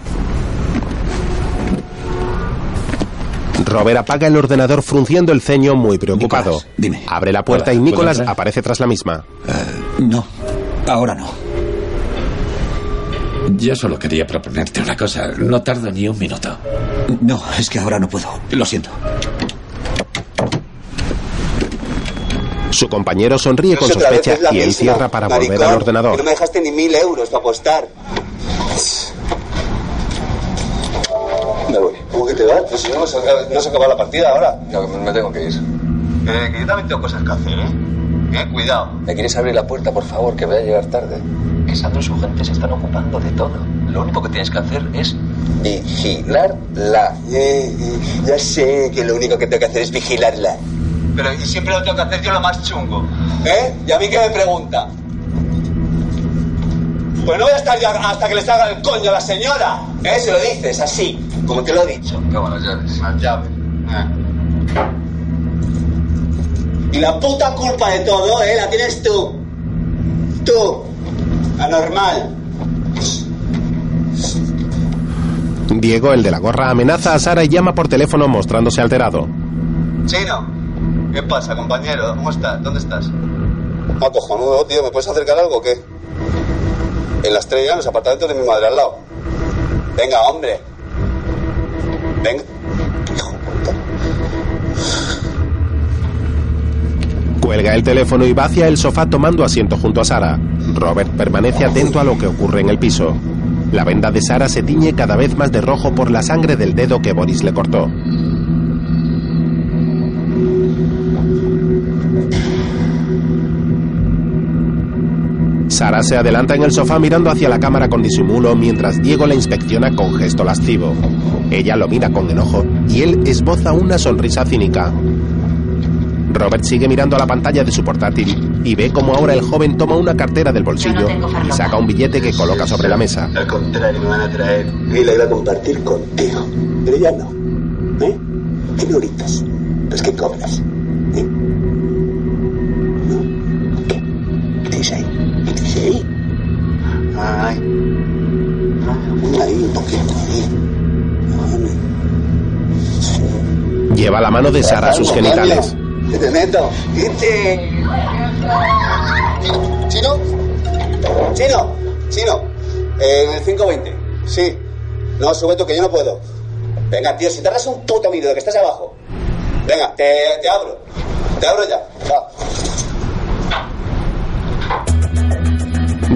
Robert apaga el ordenador frunciendo el ceño muy preocupado. Abre la puerta Hola, y ¿puedo Nicholas entrar? aparece tras la misma. No, ahora no. Yo solo quería proponerte una cosa. No tardo ni un minuto. No, es que ahora no puedo. Lo siento. Su compañero sonríe con sospecha y él misma, cierra para volver al Que ordenador. no me dejaste ni mil euros para apostar. Me voy. ¿Cómo que te vas? Pues si no, se acaba, no se acaba la partida ahora. No, me tengo que ir. Eh, que yo también tengo cosas que hacer, ¿eh? Eh, cuidado. ¿Me quieres abrir la puerta, por favor, que voy a llegar tarde? Que Sandro y su gente se están ocupando de todo. Lo único que tienes que hacer es vigilarla. Eh, eh, ya sé que lo único que tengo que hacer es vigilarla. Pero y siempre lo tengo que hacer yo lo más chungo. ¿Eh? ¿Y a mí qué me pregunta? Pues no voy a estar ya hasta que le salga el coño a la señora. ¿Eh? Se lo dices así, como te lo he dicho. Toma las llaves. Las llaves. Eh. Y la puta culpa de todo, ¿eh? La tienes tú. Tú. Anormal. Diego, el de la gorra, amenaza a Sara y llama por teléfono mostrándose alterado. Chino. ¿Qué pasa, compañero? ¿Cómo estás? ¿Dónde estás? Ah, cojonudo, tío. ¿Me puedes acercar algo o qué? En la estrella, en los apartamentos de mi madre al lado. Venga, hombre. Venga. Hijo puta. Cuelga el teléfono y va hacia el sofá tomando asiento junto a Sara. Robert permanece atento a lo que ocurre en el piso. La venda de Sara se tiñe cada vez más de rojo por la sangre del dedo que Boris le cortó. Sara se adelanta en el sofá mirando hacia la cámara con disimulo mientras Diego la inspecciona con gesto lascivo. Ella lo mira con enojo y él esboza una sonrisa cínica. Robert sigue mirando a la pantalla de su portátil y ve como ahora el joven toma una cartera del bolsillo y saca un billete que coloca sobre la mesa. Al contrario, me van a traer. Y la iba a compartir contigo. Pero ya no. ¿Eh? ¿Qué me ahoritas? Los que cobras. ¿Eh? Lleva la mano de Sara a sus genitales. Te. ¿Chino? ¿Chino? ¿Chino? En el 520. Sí. No, sube tú, que yo no puedo. Venga, tío, si tardas un puto minuto que estás abajo. Venga, te, te abro. Te abro ya. Va.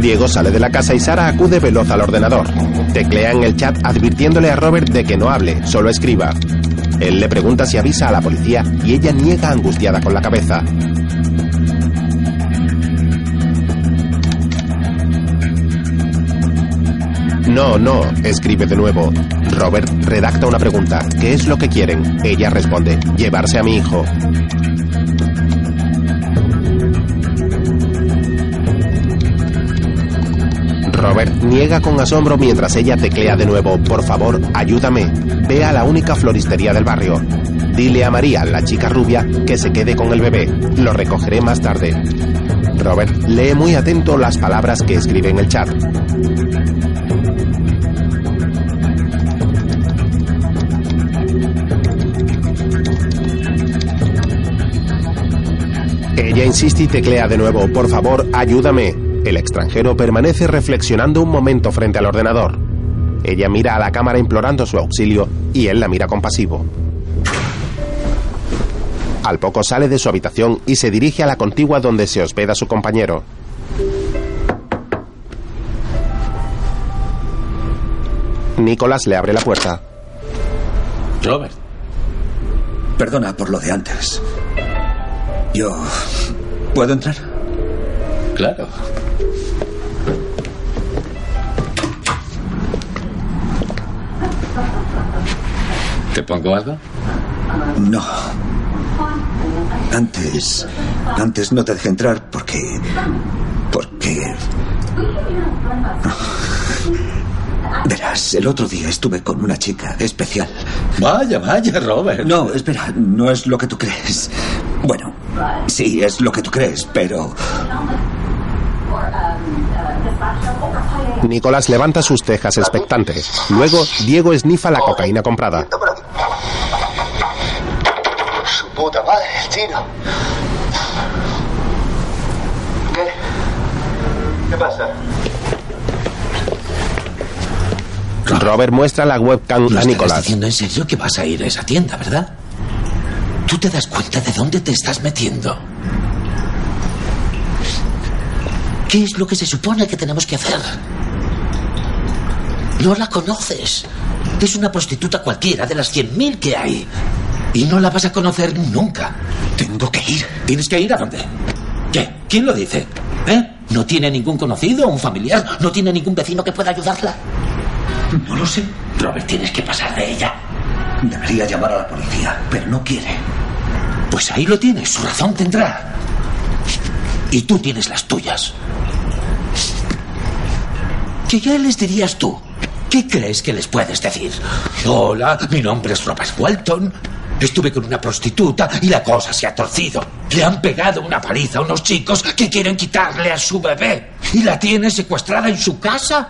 Diego sale de la casa y Sara acude veloz al ordenador. Teclea en el chat advirtiéndole a Robert de que no hable, solo escriba. Él le pregunta si avisa a la policía y ella niega angustiada con la cabeza. No, no, escribe de nuevo. Robert redacta una pregunta. ¿Qué es lo que quieren? Ella responde, llevarse a mi hijo. Robert niega con asombro mientras ella teclea de nuevo, por favor, ayúdame. Ve a la única floristería del barrio. Dile a María, la chica rubia, que se quede con el bebé. Lo recogeré más tarde. Robert lee muy atento las palabras que escribe en el chat. Ella insiste y teclea de nuevo, por favor, ayúdame. El extranjero permanece reflexionando un momento frente al ordenador. Ella mira a la cámara implorando su auxilio y él la mira compasivo. Al poco sale de su habitación y se dirige a la contigua donde se hospeda su compañero. Nicolás le abre la puerta. Robert. Perdona por lo de antes. Yo... ¿Puedo entrar? Claro. ¿Te pongo algo? No. Antes... Antes no te dejé entrar porque... Porque... Verás, el otro día estuve con una chica especial. Vaya, vaya, Robert. No, espera, no es lo que tú crees. Bueno, sí, es lo que tú crees, pero... Nicolás levanta sus cejas expectante. Luego, Diego esnifa la cocaína comprada. Su puta madre, el chino. ¿Qué? ¿Qué pasa? Robert muestra la webcam ¿Lo a Nicolás. diciendo en serio que vas a ir a esa tienda, verdad? ¿Tú te das cuenta de dónde te estás metiendo? ¿Qué es lo que se supone que tenemos que hacer? No la conoces. Es una prostituta cualquiera de las cien mil que hay. Y no la vas a conocer nunca. Tengo que ir. ¿Tienes que ir a dónde? ¿Qué? ¿Quién lo dice? ¿Eh? ¿No tiene ningún conocido, un familiar? ¿No tiene ningún vecino que pueda ayudarla? No lo sé. Robert, tienes que pasar de ella. Debería llamar a la policía, pero no quiere. Pues ahí lo tienes, su razón tendrá. Y tú tienes las tuyas. ¿Qué ya les dirías tú? ¿Qué crees que les puedes decir? Hola, mi nombre es Robert Walton. Estuve con una prostituta y la cosa se ha torcido. Le han pegado una paliza a unos chicos que quieren quitarle a su bebé. Y la tiene secuestrada en su casa.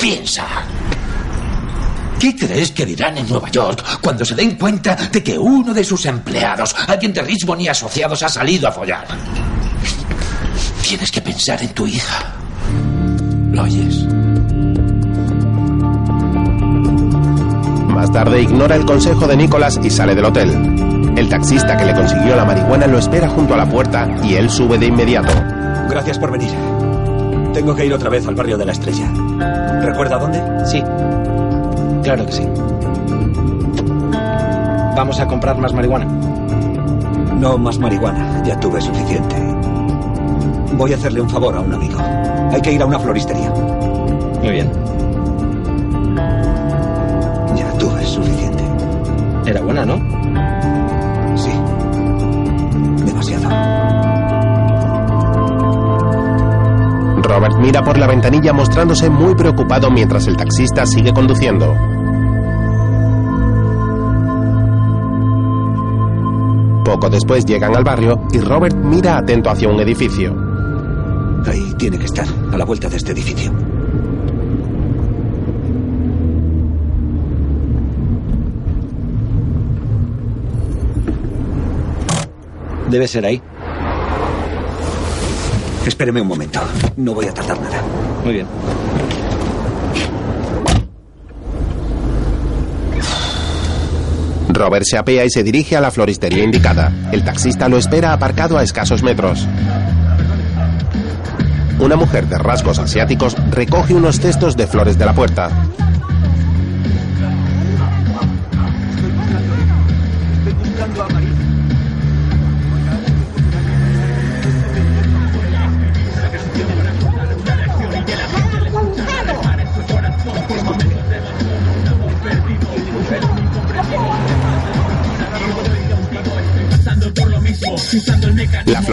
Piensa. ¿Qué crees que dirán en Nueva York cuando se den cuenta de que uno de sus empleados, alguien de Richmond y asociados, ha salido a follar? Tienes que pensar en tu hija. ¿Lo oyes? Más tarde ignora el consejo de Nicolás y sale del hotel. El taxista que le consiguió la marihuana lo espera junto a la puerta y él sube de inmediato. Gracias por venir. Tengo que ir otra vez al barrio de la Estrella. ¿Recuerda dónde? Sí. Claro que sí. Vamos a comprar más marihuana. No más marihuana. Ya tuve suficiente. Voy a hacerle un favor a un amigo. Hay que ir a una floristería. Muy bien. Suficiente. Era buena, ¿no? Sí. Demasiado. Robert mira por la ventanilla mostrándose muy preocupado mientras el taxista sigue conduciendo. Poco después llegan al barrio y Robert mira atento hacia un edificio. Ahí tiene que estar, a la vuelta de este edificio. Debe ser ahí. Espéreme un momento. No voy a tardar nada. Muy bien. Robert se apea y se dirige a la floristería indicada. El taxista lo espera aparcado a escasos metros. Una mujer de rasgos asiáticos recoge unos cestos de flores de la puerta.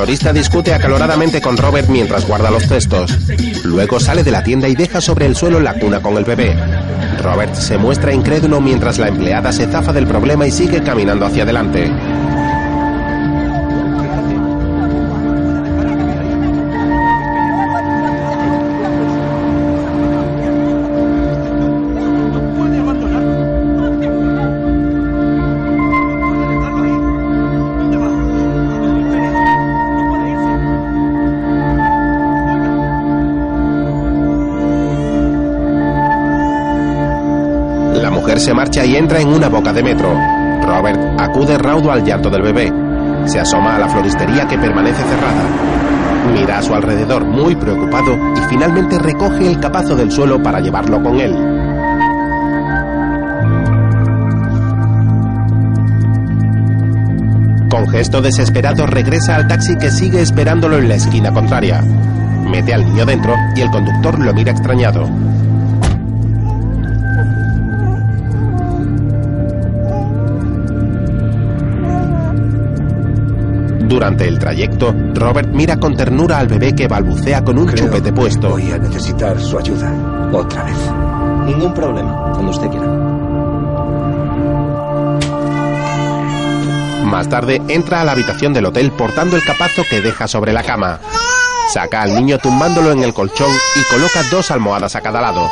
Florista discute acaloradamente con Robert mientras guarda los cestos. Luego sale de la tienda y deja sobre el suelo la cuna con el bebé. Robert se muestra incrédulo mientras la empleada se zafa del problema y sigue caminando hacia adelante. Y entra en una boca de metro. Robert acude raudo al llanto del bebé. Se asoma a la floristería que permanece cerrada. Mira a su alrededor muy preocupado y finalmente recoge el capazo del suelo para llevarlo con él. Con gesto desesperado regresa al taxi que sigue esperándolo en la esquina contraria. Mete al niño dentro y el conductor lo mira extrañado. Durante el trayecto, Robert mira con ternura al bebé que balbucea con un chupete puesto. Voy a necesitar su ayuda. Otra vez. Ningún problema, cuando usted quiera. Más tarde entra a la habitación del hotel portando el capazo que deja sobre la cama. Saca al niño tumbándolo en el colchón y coloca dos almohadas a cada lado.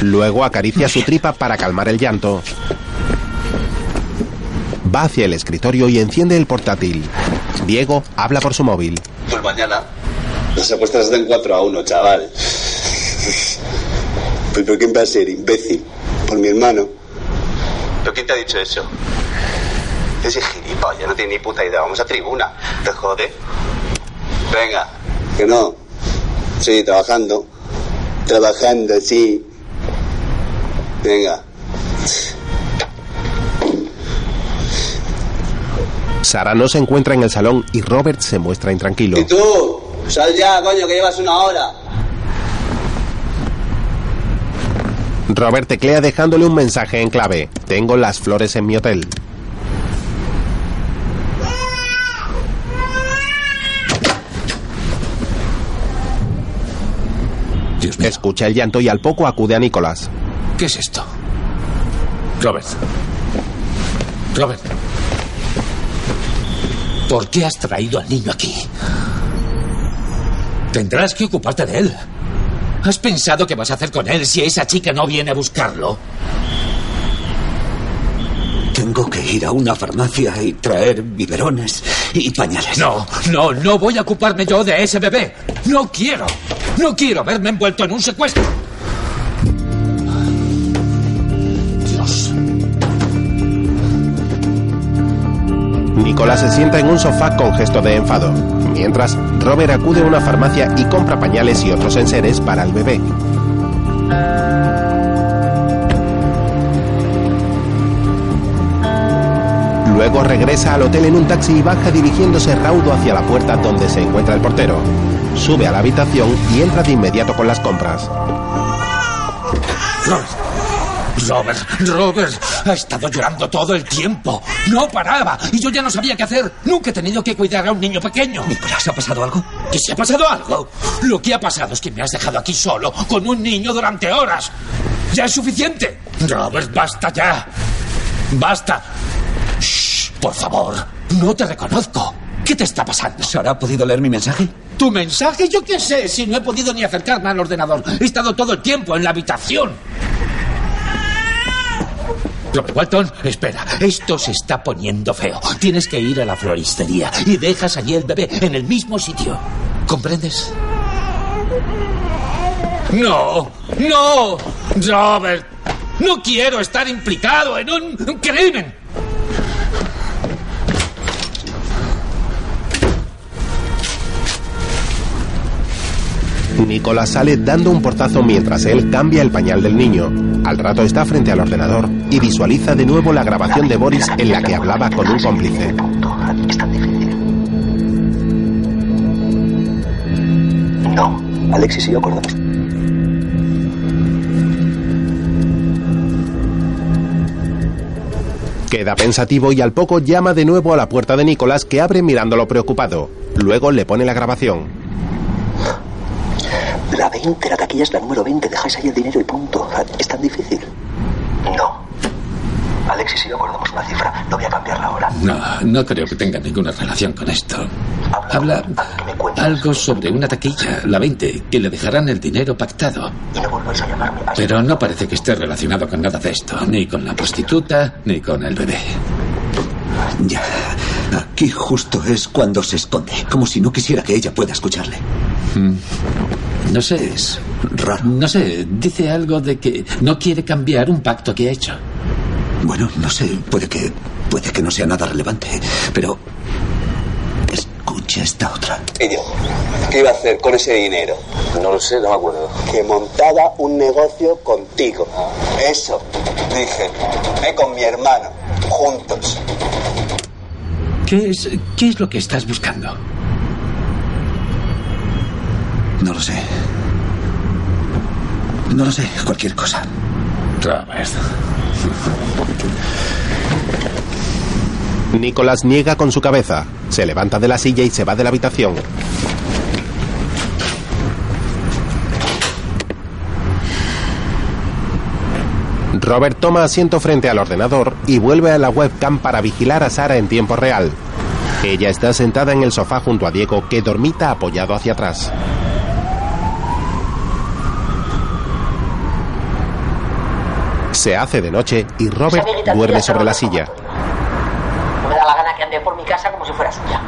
Luego acaricia su (laughs) tripa para calmar el llanto. Va hacia el escritorio y enciende el portátil. Diego habla por su móvil. Pues mañana las apuestas están 4 a 1, chaval. Pues ¿por quién va a ser, imbécil? Por mi hermano. ¿Pero quién te ha dicho eso? Ese gilipollas no tiene ni puta idea. Vamos a tribuna. ¿Te jode? Venga. Que no. Sí, trabajando. Trabajando, sí. Venga. Sara no se encuentra en el salón y Robert se muestra intranquilo. ¿Y tú? Sal ya, coño, que llevas una hora. Robert teclea dejándole un mensaje en clave. Tengo las flores en mi hotel. Escucha el llanto y al poco acude a Nicolás. ¿Qué es esto? Robert. Robert. ¿Por qué has traído al niño aquí? Tendrás que ocuparte de él. ¿Has pensado qué vas a hacer con él si esa chica no viene a buscarlo? Tengo que ir a una farmacia y traer biberones y pañales. No, no, no voy a ocuparme yo de ese bebé. No quiero. No quiero verme envuelto en un secuestro. Nicolás se sienta en un sofá con gesto de enfado. Mientras, Robert acude a una farmacia y compra pañales y otros enseres para el bebé. Luego regresa al hotel en un taxi y baja dirigiéndose raudo hacia la puerta donde se encuentra el portero. Sube a la habitación y entra de inmediato con las compras. Robert, Robert, ha estado llorando todo el tiempo. No paraba. Y yo ya no sabía qué hacer. Nunca he tenido que cuidar a un niño pequeño. Nicolás, ¿ha pasado algo? ¿Que se ha pasado algo? Lo que ha pasado es que me has dejado aquí solo, con un niño durante horas. Ya es suficiente. Robert, basta ya. Basta. Shh, por favor, no te reconozco. ¿Qué te está pasando? ¿Sara ha podido leer mi mensaje? ¿Tu mensaje? Yo qué sé, si no he podido ni acercarme al ordenador. He estado todo el tiempo en la habitación. Walton, espera. Esto se está poniendo feo. Tienes que ir a la floristería y dejas allí el bebé en el mismo sitio. ¿Comprendes? No, no, Robert. No quiero estar implicado en un crimen. Nicolás sale dando un portazo mientras él cambia el pañal del niño. Al rato está frente al ordenador y visualiza de nuevo la grabación de Boris en la que hablaba con un cómplice. No, Alexis y yo acordamos. Queda pensativo y al poco llama de nuevo a la puerta de Nicolás que abre mirándolo preocupado. Luego le pone la grabación. La 20, la taquilla es la número 20. Dejáis ahí el dinero y punto. ¿Es tan difícil? No. Alexis y yo acordamos una cifra. No voy a cambiarla ahora. No, no creo que tenga ninguna relación con esto. Habla algo sobre una taquilla, la 20, que le dejarán el dinero pactado. Y no volváis a llamarme Pero no parece que esté relacionado con nada de esto, ni con la prostituta, ni con el bebé. Ya. Aquí justo es cuando se esconde, como si no quisiera que ella pueda escucharle. Mm. No sé, es raro. No sé, dice algo de que no quiere cambiar un pacto que ha hecho. Bueno, no sé, puede que puede que no sea nada relevante, pero escucha esta otra. Y yo, ¿qué iba a hacer con ese dinero? No lo sé, no me acuerdo. Que montaba un negocio contigo. Eso, dije. Eh, con mi hermano, juntos. ¿Qué es, ¿Qué es lo que estás buscando? No lo sé. No lo sé, cualquier cosa. Robert. Nicolás niega con su cabeza. Se levanta de la silla y se va de la habitación. Robert toma asiento frente al ordenador y vuelve a la webcam para vigilar a Sara en tiempo real. Ella está sentada en el sofá junto a Diego que dormita apoyado hacia atrás. Se hace de noche y Robert duerme sobre la silla. No me da la gana que ande por mi casa como si fuera suya.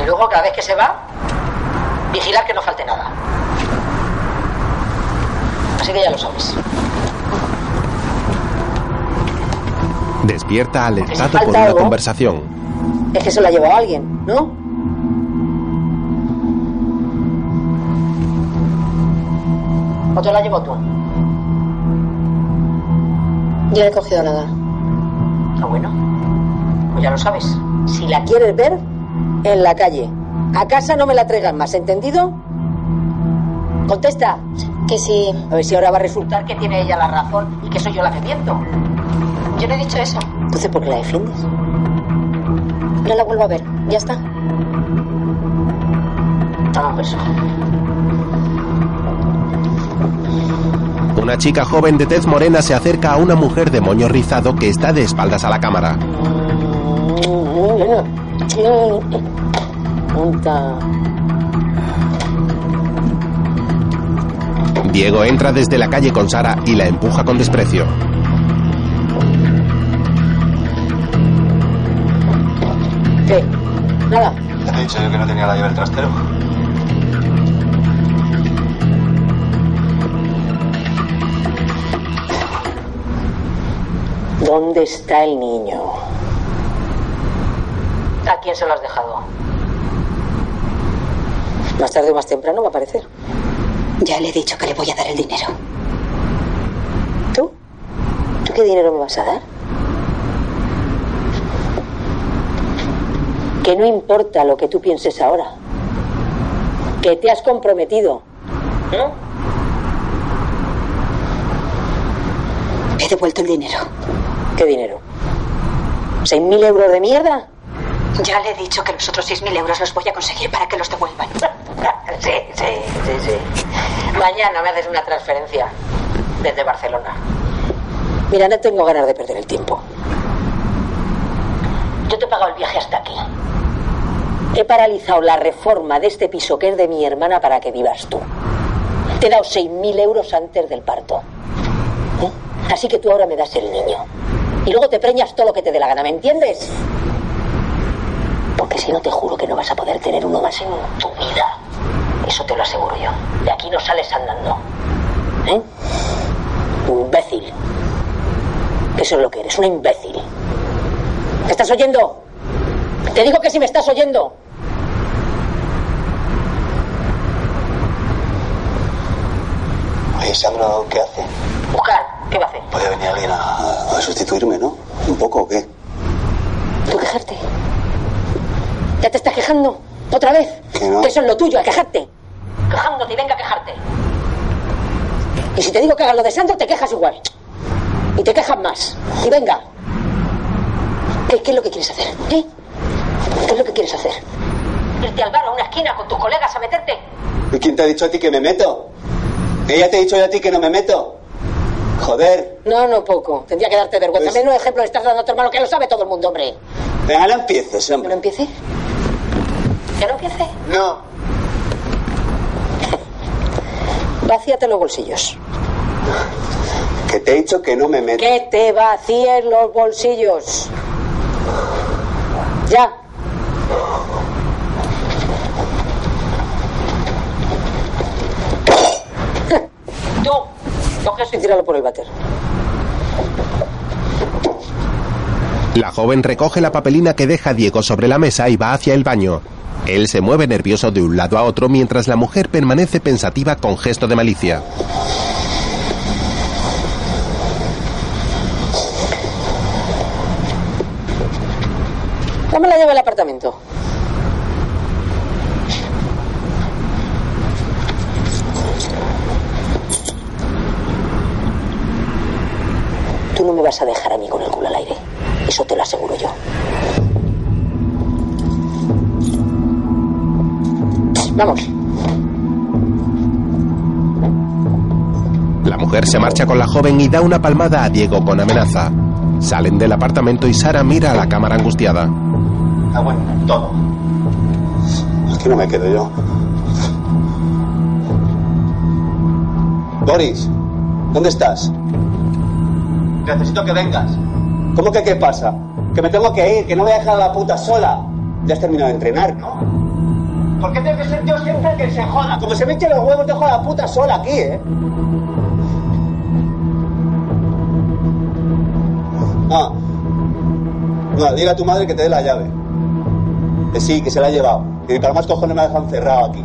Y luego, cada vez que se va, vigilar que no falte nada. Así que ya lo sabes. Despierta alertado por una algo. conversación. Es que se lo ha llevado alguien, ¿no? ¿O te la llevo tú? Yo no he cogido nada. Ah, bueno. Pues ya lo sabes. Si la quieres ver, en la calle. A casa no me la traigas más, ¿entendido? Contesta. Que sí. A ver si ahora va a resultar que tiene ella la razón y que soy yo la que miento. Yo no he dicho eso. Entonces, ¿por qué la defiendes? No la vuelvo a ver. Ya está. Toma un beso. Una chica joven de tez morena se acerca a una mujer de moño rizado que está de espaldas a la cámara. Diego entra desde la calle con Sara y la empuja con desprecio. ¿Qué? Nada. Te he dicho yo que no tenía la llave del trastero. ¿Dónde está el niño? ¿A quién se lo has dejado? Más tarde o más temprano va a aparecer. Ya le he dicho que le voy a dar el dinero. ¿Tú? ¿Tú qué dinero me vas a dar? Que no importa lo que tú pienses ahora. Que te has comprometido. ¿Eh? He devuelto el dinero. ¿Qué dinero? ¿Seis mil euros de mierda? Ya le he dicho que los otros 6.000 euros los voy a conseguir para que los devuelvan. (laughs) Sí, sí, sí, sí. Mañana me haces una transferencia desde Barcelona. Mira, no tengo ganas de perder el tiempo. Yo te he pagado el viaje hasta aquí. He paralizado la reforma de este piso que es de mi hermana para que vivas tú. Te he dado 6.000 euros antes del parto. ¿Eh? Así que tú ahora me das el niño. Y luego te preñas todo lo que te dé la gana, ¿me entiendes? Porque si no te juro que no vas a poder tener uno más en tu vida. Eso te lo aseguro yo. De aquí no sales andando. ¿Eh? Imbécil. Eso es lo que eres, un imbécil. ¿Me estás oyendo? Te digo que si me estás oyendo. Oye, Sandro, ¿qué hace? Buscar. ¿Qué va a hacer? Puede venir alguien a, a sustituirme, ¿no? ¿Un poco o qué? ¿Tú quejarte? ¿Ya te estás quejando? ¿Otra vez? Que no. Que eso es lo tuyo, a quejarte. Quejándote y venga a quejarte. Y si te digo que hagas lo de Sandro, te quejas igual. Y te quejas más. Y venga. ¿Qué, qué es lo que quieres hacer? ¿Eh? ¿Qué es lo que quieres hacer? ¿Irte al bar a una esquina con tus colegas a meterte? ¿Y quién te ha dicho a ti que me meto? ¿Ella te ha dicho yo a ti que no me meto? Joder. No, no poco. Tendría que darte vergüenza. Pues- Menos ejemplo le estás dando a tu hermano que lo sabe todo el mundo, hombre. Venga, no empieces, ¿Que hombre. no empiece? ¿Que no empiece? No. Vacíate los bolsillos. Que te he dicho que no me meto. Que te vacíes los bolsillos. Ya. (laughs) Tú, coge eso y tíralo por el váter. La joven recoge la papelina que deja Diego sobre la mesa y va hacia el baño. Él se mueve nervioso de un lado a otro mientras la mujer permanece pensativa con gesto de malicia. Dame la llave del apartamento. Tú no me vas a dejar a mí con el culo al aire. Eso te lo aseguro yo. Vamos. La mujer se marcha con la joven y da una palmada a Diego con amenaza. Salen del apartamento y Sara mira a la cámara angustiada. Ah, bueno, todo. Aquí no me quedo yo. Boris, ¿dónde estás? Necesito que vengas. ¿Cómo que qué pasa? Que me tengo que ir, que no voy a dejar a la puta sola. Ya has terminado de entrenar, ¿no? ¿Por qué tengo que ser yo siempre el que se joda? Como se me echen los huevos, dejo a la puta sola aquí, ¿eh? Ah. No, dile a tu madre que te dé la llave. Que sí, que se la ha llevado. Y para más cojones me ha dejado encerrado aquí.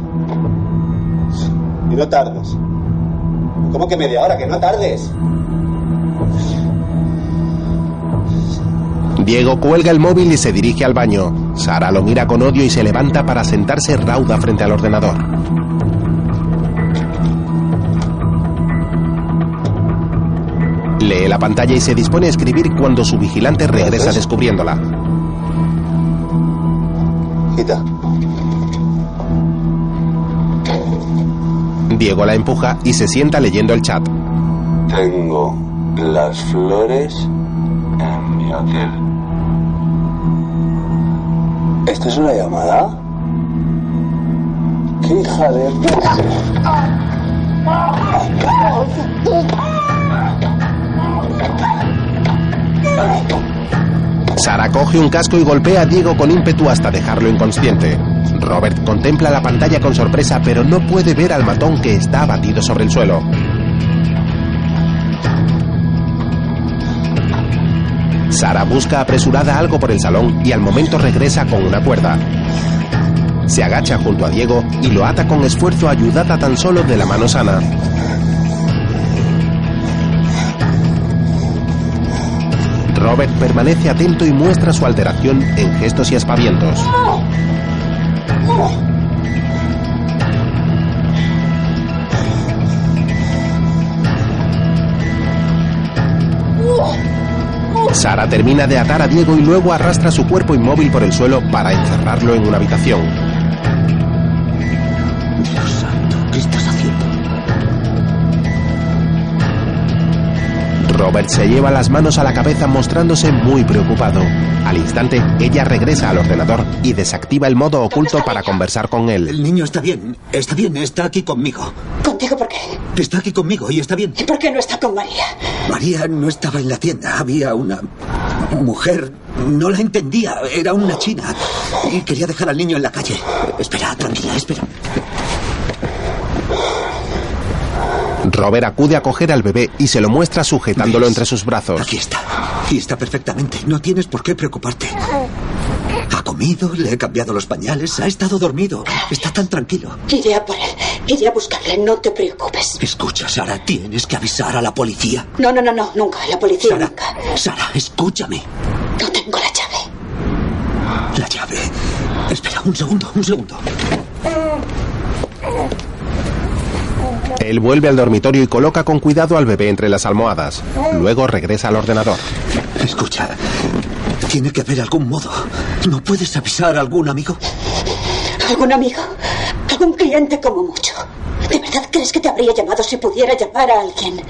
Y no tardes. ¿Cómo que media hora? Que no tardes. Diego cuelga el móvil y se dirige al baño. Sara lo mira con odio y se levanta para sentarse rauda frente al ordenador. Lee la pantalla y se dispone a escribir cuando su vigilante regresa descubriéndola. Quita. Diego la empuja y se sienta leyendo el chat. Tengo las flores en ¿Esto es una llamada? ¡Qué hija de... Sara coge un casco y golpea a Diego con ímpetu hasta dejarlo inconsciente. Robert contempla la pantalla con sorpresa, pero no puede ver al matón que está abatido sobre el suelo. Sara busca apresurada algo por el salón y al momento regresa con una cuerda. Se agacha junto a Diego y lo ata con esfuerzo ayudada tan solo de la mano sana. Robert permanece atento y muestra su alteración en gestos y aspavientos. Sara termina de atar a Diego y luego arrastra su cuerpo inmóvil por el suelo para encerrarlo en una habitación. Dios santo, ¿qué estás haciendo? Robert se lleva las manos a la cabeza mostrándose muy preocupado. Al instante, ella regresa al ordenador y desactiva el modo oculto para conversar con él. El niño está bien, está bien, está aquí conmigo. ¿Contigo por qué? Está aquí conmigo y está bien. ¿Y por qué no está con María? María no estaba en la tienda, había una mujer, no la entendía, era una china y quería dejar al niño en la calle. Espera, tranquila, espera. Robert acude a coger al bebé y se lo muestra sujetándolo ¿Ves? entre sus brazos. Aquí está. Y está perfectamente. No tienes por qué preocuparte. Ha comido, le he cambiado los pañales, ha estado dormido. Está tan tranquilo. Iré a por él. Iré a buscarle. No te preocupes. Escucha, Sara, tienes que avisar a la policía. No, no, no, no. Nunca. La policía Sara, nunca. Sara, escúchame. No tengo la llave. La llave. Espera, un segundo, un segundo. Él vuelve al dormitorio y coloca con cuidado al bebé entre las almohadas. Luego regresa al ordenador. Escucha, tiene que haber algún modo. ¿No puedes avisar a algún amigo? ¿Algún amigo? ¿Algún cliente como mucho? ¿De verdad crees que te habría llamado si pudiera llamar a alguien?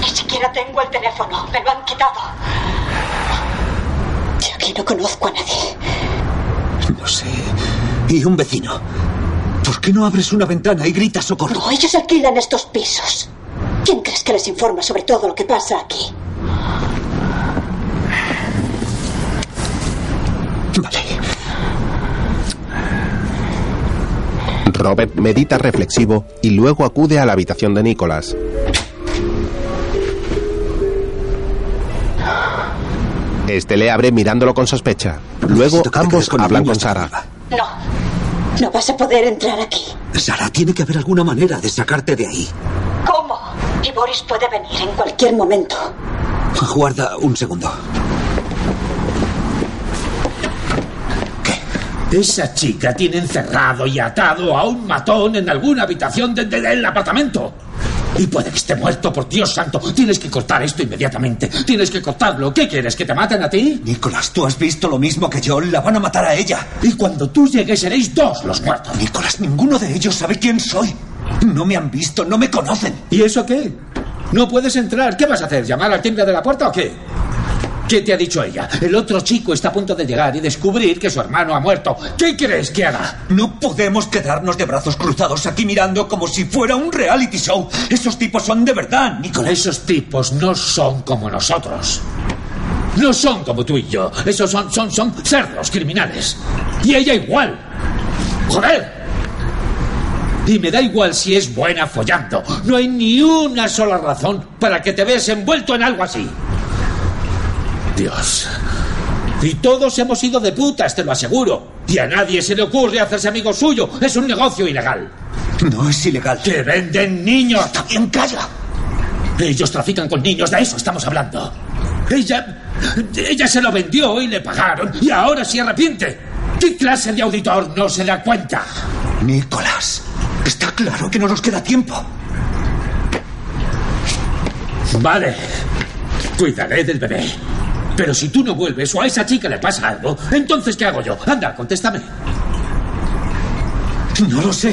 Ni siquiera tengo el teléfono. Me lo han quitado. Y aquí no conozco a nadie. No sé. Y un vecino. ¿Por qué no abres una ventana y gritas socorro? No, ellos alquilan estos pisos. ¿Quién crees que les informa sobre todo lo que pasa aquí? Robert medita reflexivo y luego acude a la habitación de Nicholas. Este le abre mirándolo con sospecha. Luego ambos con hablan con Sara. No. No vas a poder entrar aquí. Sara, tiene que haber alguna manera de sacarte de ahí. ¿Cómo? Y Boris puede venir en cualquier momento. Guarda un segundo. Esa chica tiene encerrado y atado a un matón en alguna habitación de- de- del apartamento. Y puede que esté muerto, por Dios santo. Tienes que cortar esto inmediatamente. Tienes que cortarlo. ¿Qué quieres? ¿Que te maten a ti? Nicolás, tú has visto lo mismo que yo. La van a matar a ella. Y cuando tú llegues seréis dos los muertos. Nicolás, ninguno de ellos sabe quién soy. No me han visto, no me conocen. ¿Y eso qué? No puedes entrar. ¿Qué vas a hacer? ¿Llamar al timbre de la puerta o qué? ¿Qué te ha dicho ella? El otro chico está a punto de llegar y descubrir que su hermano ha muerto. ¿Qué crees que haga? No podemos quedarnos de brazos cruzados aquí mirando como si fuera un reality show. Esos tipos son de verdad, Nicolás. Esos tipos no son como nosotros. No son como tú y yo. Esos son, son, son cerdos criminales. Y ella igual. ¡Joder! Y me da igual si es buena follando. No hay ni una sola razón para que te veas envuelto en algo así. Dios. Y todos hemos ido de putas, te lo aseguro. Y a nadie se le ocurre hacerse amigo suyo. Es un negocio ilegal. No es ilegal. Que venden niños. Está bien, calla. Ellos trafican con niños, de eso estamos hablando. Ella. Ella se lo vendió y le pagaron. Y ahora se arrepiente. ¿Qué clase de auditor no se da cuenta? Nicolás, está claro que no nos queda tiempo. Vale. Cuidaré del bebé. Pero si tú no vuelves o a esa chica le pasa algo, entonces ¿qué hago yo? Anda, contéstame. No lo sé.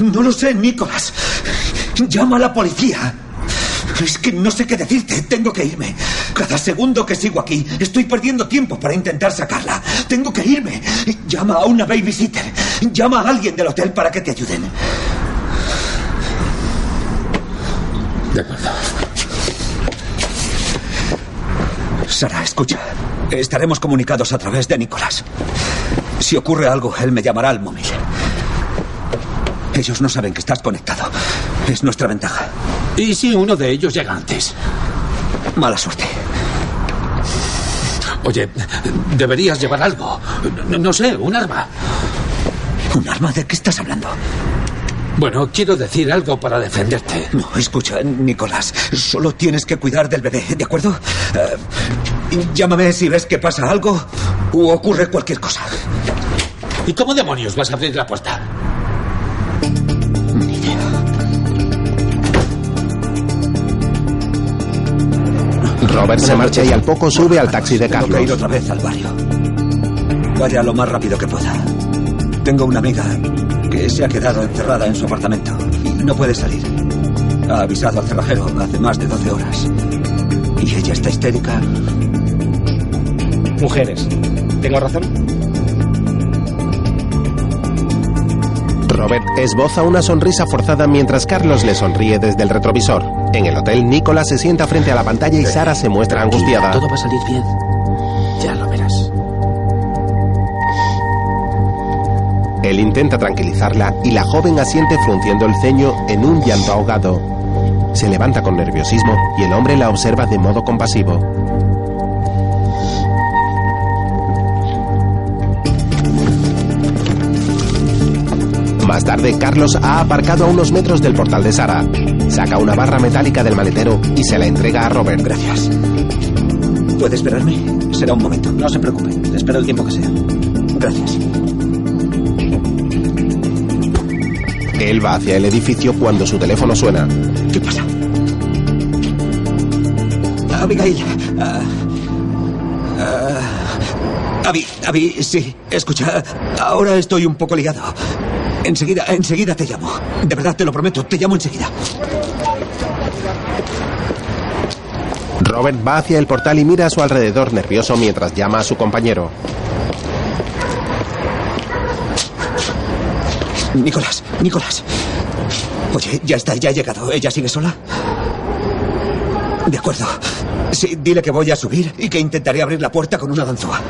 No lo sé, Nicolás. Llama a la policía. Es que no sé qué decirte. Tengo que irme. Cada segundo que sigo aquí, estoy perdiendo tiempo para intentar sacarla. Tengo que irme. Llama a una babysitter. Llama a alguien del hotel para que te ayuden. De acuerdo. Sara, escucha. Estaremos comunicados a través de Nicolás. Si ocurre algo, él me llamará al móvil. Ellos no saben que estás conectado. Es nuestra ventaja. ¿Y si uno de ellos llega antes? Mala suerte. Oye, deberías llevar algo. No, no sé, un arma. ¿Un arma? ¿De qué estás hablando? Bueno, quiero decir algo para defenderte. No, escucha, Nicolás. Solo tienes que cuidar del bebé, ¿de acuerdo? Eh, llámame si ves que pasa algo o ocurre cualquier cosa. ¿Y cómo demonios vas a abrir la puerta? Robert se marcha y al poco sube al taxi de Tengo que ir Carlos. otra vez al barrio. Vaya lo más rápido que pueda. Tengo una amiga que se ha quedado encerrada en su apartamento y no puede salir. Ha avisado al cerrajero hace más de 12 horas. Y ella está histérica. Mujeres. ¿Tengo razón? Robert esboza una sonrisa forzada mientras Carlos le sonríe desde el retrovisor. En el hotel, Nicolás se sienta frente a la pantalla y Sara se muestra angustiada. Todo va a salir bien. Él intenta tranquilizarla y la joven asiente frunciendo el ceño en un llanto ahogado. Se levanta con nerviosismo y el hombre la observa de modo compasivo. Más tarde, Carlos ha aparcado a unos metros del portal de Sara. Saca una barra metálica del maletero y se la entrega a Robert. Gracias. ¿Puede esperarme? Será un momento. No se preocupe. Le espero el tiempo que sea. Gracias. Él va hacia el edificio cuando su teléfono suena. ¿Qué pasa? Abigail. ah, ah, Abi, Abi, sí, escucha. Ahora estoy un poco ligado. Enseguida, enseguida te llamo. De verdad, te lo prometo, te llamo enseguida. Robert va hacia el portal y mira a su alrededor nervioso mientras llama a su compañero. Nicolás, Nicolás. Oye, ya está, ya ha llegado. ¿Ella sigue sola? De acuerdo. Sí, dile que voy a subir y que intentaré abrir la puerta con una ganzúa.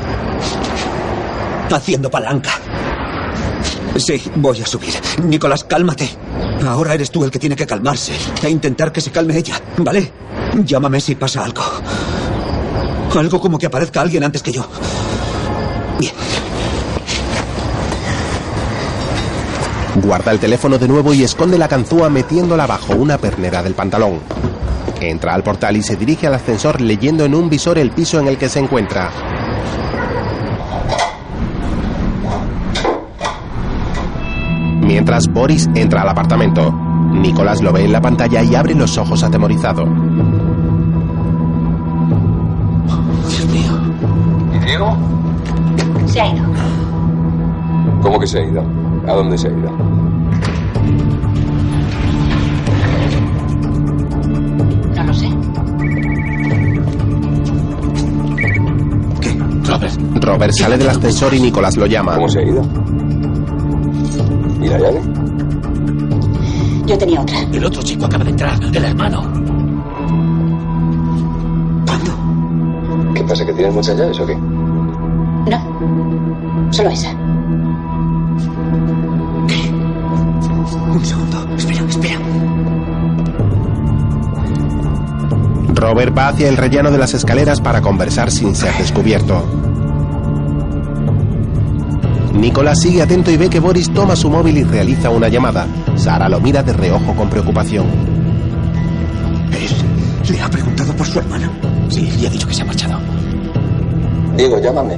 Haciendo palanca. Sí, voy a subir. Nicolás, cálmate. Ahora eres tú el que tiene que calmarse e intentar que se calme ella, ¿vale? Llámame si pasa algo. Algo como que aparezca alguien antes que yo. Bien. Guarda el teléfono de nuevo y esconde la ganzúa metiéndola bajo una pernera del pantalón. Entra al portal y se dirige al ascensor leyendo en un visor el piso en el que se encuentra. Mientras Boris entra al apartamento, Nicolás lo ve en la pantalla y abre los ojos atemorizado. Dios mío. ¿Y Diego? Se ha ido. ¿Cómo que se ha ido? ¿A dónde se ha ido? No lo sé. Robert. Robert sale del ascensor y Nicolás lo llama. ¿Cómo se ha ido? ¿Y la llave? Yo tenía otra. El otro chico acaba de entrar, el hermano. ¿Qué pasa? ¿Que tienes muchas llaves o qué? No. Solo esa. Un segundo. Espera, espera. Robert va hacia el rellano de las escaleras para conversar sin ser descubierto. Nicolás sigue atento y ve que Boris toma su móvil y realiza una llamada. Sara lo mira de reojo con preocupación. ¿Él le ha preguntado por su hermana? Sí, le ha dicho que se ha marchado. Diego, llámame.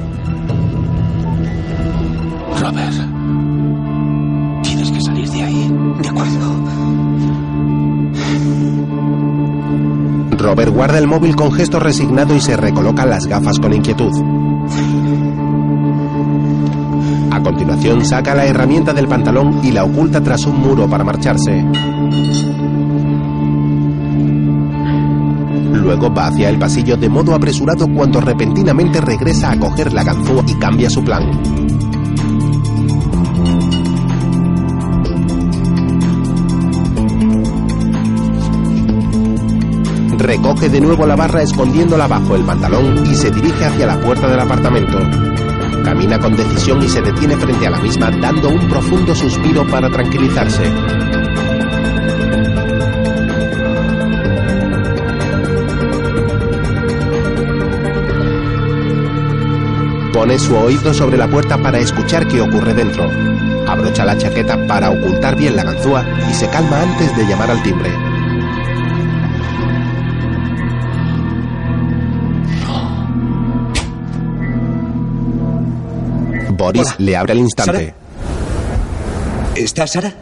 Robert. Robert guarda el móvil con gesto resignado y se recoloca las gafas con inquietud. A continuación saca la herramienta del pantalón y la oculta tras un muro para marcharse. Luego va hacia el pasillo de modo apresurado cuando repentinamente regresa a coger la ganzúa y cambia su plan. Recoge de nuevo la barra escondiéndola bajo el pantalón y se dirige hacia la puerta del apartamento. Camina con decisión y se detiene frente a la misma dando un profundo suspiro para tranquilizarse. Pone su oído sobre la puerta para escuchar qué ocurre dentro. Abrocha la chaqueta para ocultar bien la ganzúa y se calma antes de llamar al timbre. Boris Hola. le abre al instante. ¿Está Sara?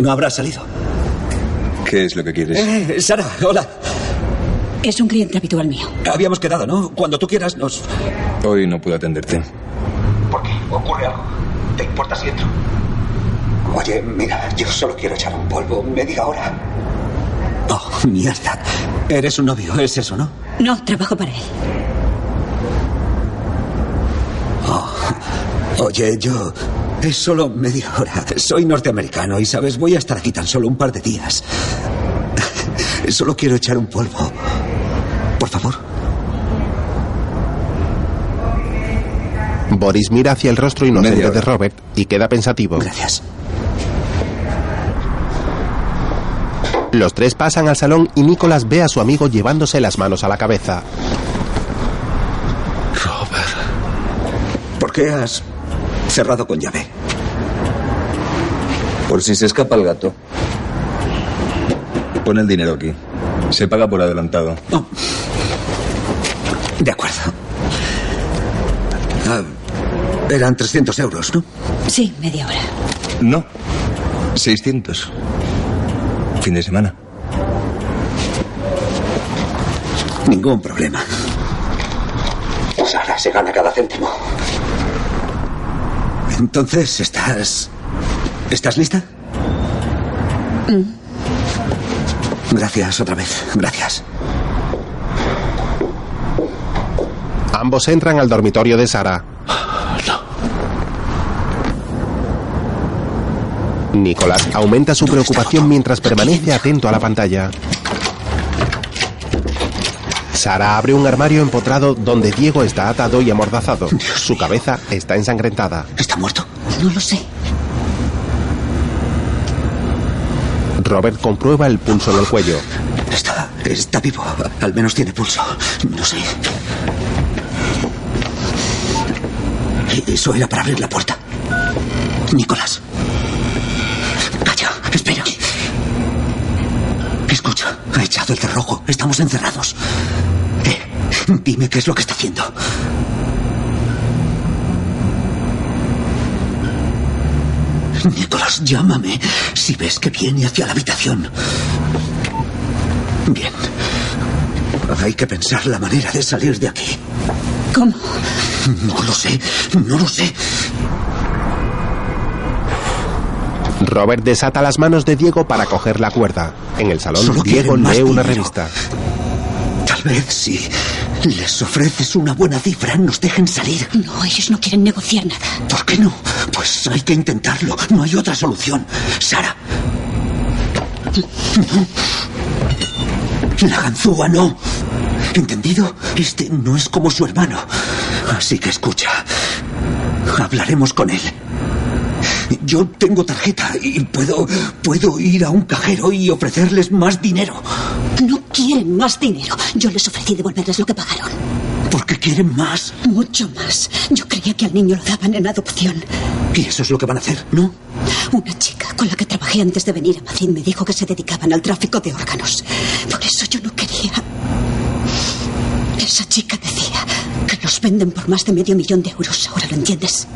No habrá salido. ¿Qué es lo que quieres? Eh, Sara, hola. Es un cliente habitual mío. Habíamos quedado, ¿no? Cuando tú quieras nos... Hoy no puedo atenderte. ¿Por qué? ¿Ocurre algo? ¿Te importa si entro? Oye, mira, yo solo quiero echar un polvo. Media hora. Oh, mierda. Eres un novio, es eso, ¿no? No, trabajo para él. Oye, yo. Es solo media hora. Soy norteamericano y, ¿sabes? Voy a estar aquí tan solo un par de días. (laughs) Solo quiero echar un polvo. Por favor. Boris mira hacia el rostro inocente de Robert y queda pensativo. Gracias. Los tres pasan al salón y Nicholas ve a su amigo llevándose las manos a la cabeza. ¿Por qué has cerrado con llave? Por si se escapa el gato. Pon el dinero aquí. Se paga por adelantado. De acuerdo. Ah, eran 300 euros, ¿no? Sí, media hora. No. 600. Fin de semana. Ningún problema. Sara se gana cada céntimo. Entonces, ¿estás. ¿Estás lista? Gracias otra vez. Gracias. Ambos entran al dormitorio de Sara. Nicholas aumenta su preocupación mientras permanece atento a la pantalla. Sara abre un armario empotrado donde Diego está atado y amordazado. Su cabeza está ensangrentada. ¿Está muerto? No lo sé. Robert comprueba el pulso en el cuello. Está. Está vivo. Al menos tiene pulso. No sé. Eso era para abrir la puerta. Nicolás. Calla. Espera. Escucha. Ha echado el cerrojo. Estamos encerrados. Dime qué es lo que está haciendo. Nicolás, llámame si ves que viene hacia la habitación. Bien. Hay que pensar la manera de salir de aquí. ¿Cómo? No lo sé, no lo sé. Robert desata las manos de Diego para coger la cuerda. En el salón, Solo Diego lee una dinero. revista. Tal vez si les ofreces una buena cifra nos dejen salir. No, ellos no quieren negociar nada. ¿Por qué no? Pues hay que intentarlo. No hay otra solución. Sara. La ganzúa no. ¿Entendido? Este no es como su hermano. Así que escucha. Hablaremos con él. Yo tengo tarjeta y puedo puedo ir a un cajero y ofrecerles más dinero. No quieren más dinero. Yo les ofrecí devolverles lo que pagaron. Porque quieren más. Mucho más. Yo creía que al niño lo daban en adopción. Y eso es lo que van a hacer, ¿no? Una chica con la que trabajé antes de venir a Madrid me dijo que se dedicaban al tráfico de órganos. Por eso yo no quería. Esa chica decía que los venden por más de medio millón de euros. Ahora lo entiendes.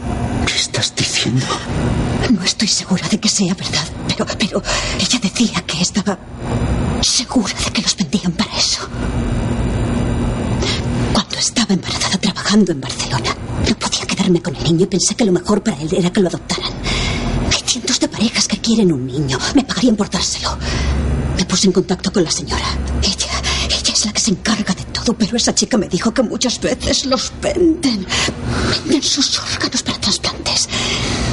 ¿Qué estás diciendo? No estoy segura de que sea verdad, pero, pero ella decía que estaba segura de que los vendían para eso. Cuando estaba embarazada trabajando en Barcelona, no podía quedarme con el niño y pensé que lo mejor para él era que lo adoptaran. Hay cientos de parejas que quieren un niño. Me pagarían por dárselo. Me puse en contacto con la señora. Ella, ella es la que se encarga de todo, pero esa chica me dijo que muchas veces los venden. Venden sus órganos para trasplantes.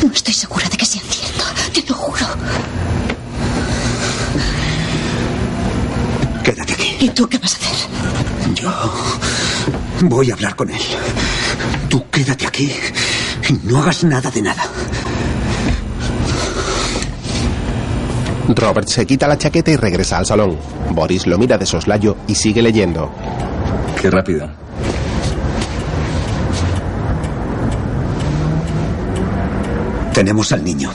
No estoy segura de que sea cierto, te lo juro. Quédate aquí. ¿Y tú qué vas a hacer? Yo voy a hablar con él. Tú quédate aquí y no hagas nada de nada. Robert se quita la chaqueta y regresa al salón. Boris lo mira de soslayo y sigue leyendo. Qué rápido. Tenemos al niño.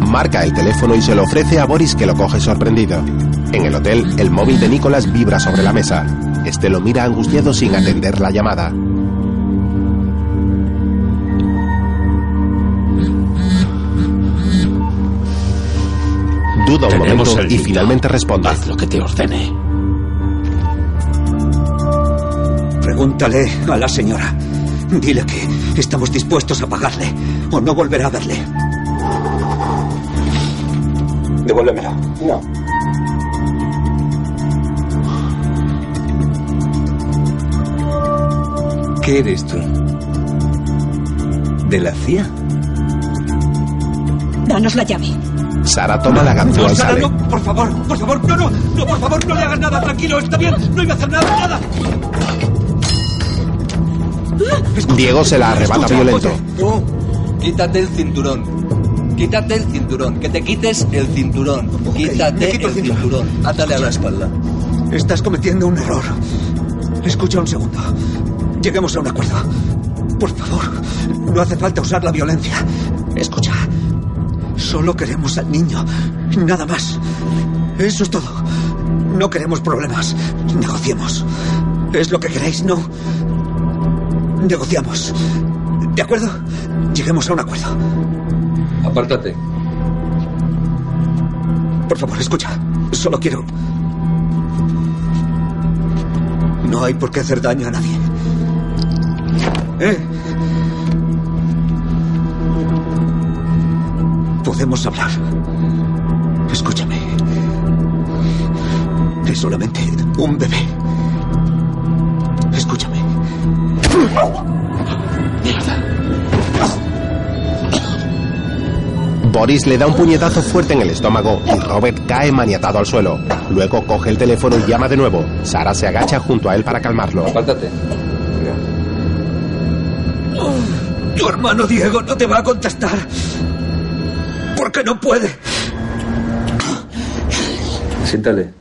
Marca el teléfono y se lo ofrece a Boris que lo coge sorprendido. En el hotel, el móvil de Nicholas vibra sobre la mesa. Este lo mira angustiado sin atender la llamada. Duda un Tenemos momento el y finalmente responde. Haz lo que te ordene. Pregúntale a la señora. Dile que estamos dispuestos a pagarle o no volverá a verle. Devuélvemelo. No. ¿Qué eres tú? ¿De la CIA? Danos la llave. Sara toma la ganzúa No, y Sara, sale. no, por favor, por favor, no, no, no, por favor, no le hagas nada, tranquilo, está bien, no iba a hacer nada, nada. Diego se la arrebata Escucha, violento. Tú, quítate el cinturón. Quítate el cinturón. Que te quites el cinturón. Quítate el cinturón. cinturón. Átale a la espalda. Estás cometiendo un error. Escucha un segundo. Lleguemos a un acuerdo. Por favor, no hace falta usar la violencia. Escucha. Solo queremos al niño. Nada más. Eso es todo. No queremos problemas. Negociemos. Es lo que queréis, ¿no? Negociamos. ¿De acuerdo? Lleguemos a un acuerdo. Apártate. Por favor, escucha. Solo quiero... No hay por qué hacer daño a nadie. ¿Eh? Podemos hablar. Escúchame. Es solamente un bebé. Escúchame. Boris le da un puñetazo fuerte en el estómago y Robert cae maniatado al suelo. Luego coge el teléfono y llama de nuevo. Sara se agacha junto a él para calmarlo. Apártate. Tu hermano Diego no te va a contestar. Porque no puede. Siéntale.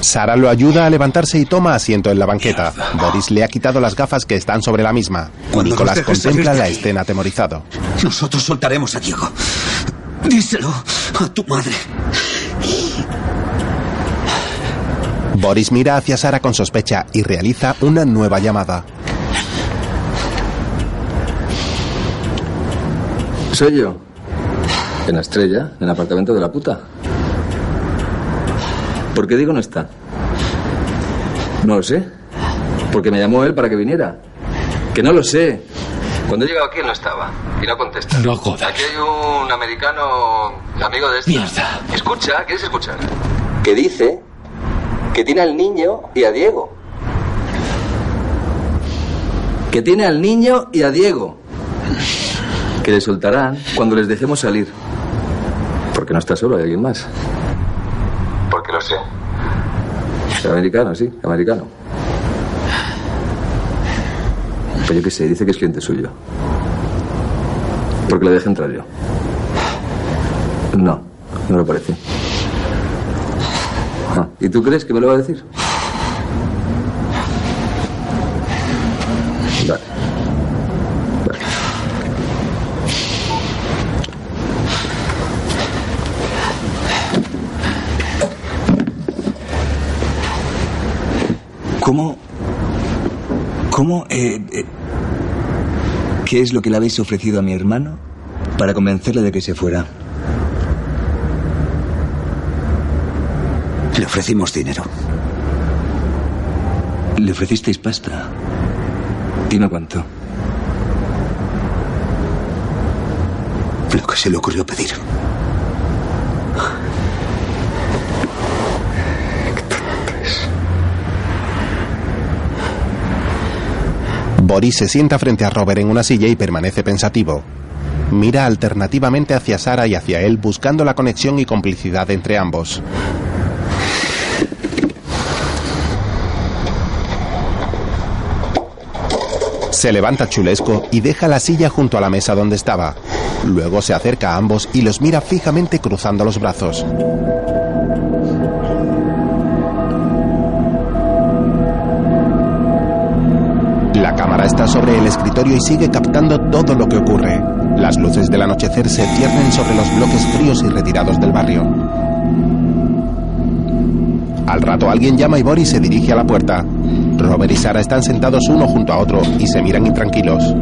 Sara lo ayuda a levantarse y toma asiento en la banqueta. Boris le ha quitado las gafas que están sobre la misma. Cuando Nicolás contempla la escena atemorizado. Nosotros soltaremos a Diego. Díselo a tu madre. Boris mira hacia Sara con sospecha y realiza una nueva llamada. Soy yo. En la estrella, en el apartamento de la puta. ¿Por qué digo no está? No lo sé. Porque me llamó él para que viniera. Que no lo sé. Cuando he llegado aquí él no estaba. Y no contesta. No jodas. Aquí hay un americano amigo de este. Mierda. Escucha, ¿quieres escuchar? Que dice que tiene al niño y a Diego. Que tiene al niño y a Diego. Que le soltarán cuando les dejemos salir. Porque no está solo, hay alguien más. Porque lo sé. Americano, sí, americano. Pues yo qué sé, dice que es cliente suyo. Porque le dejé entrar yo. No, no lo parece. ¿Y tú crees que me lo va a decir? Vale. Vale. ¿Cómo? ¿Cómo? eh, eh, ¿Qué es lo que le habéis ofrecido a mi hermano para convencerle de que se fuera? Le ofrecimos dinero. Le ofrecisteis pasta. Dime cuánto. Lo que se le ocurrió pedir. Boris se sienta frente a Robert en una silla y permanece pensativo. Mira alternativamente hacia Sara y hacia él buscando la conexión y complicidad entre ambos. Se levanta chulesco y deja la silla junto a la mesa donde estaba. Luego se acerca a ambos y los mira fijamente cruzando los brazos. La cámara está sobre el escritorio y sigue captando todo lo que ocurre. Las luces del anochecer se ciernen sobre los bloques fríos y retirados del barrio. Al rato alguien llama y Boris se dirige a la puerta. Robert y Sara están sentados uno junto a otro y se miran intranquilos.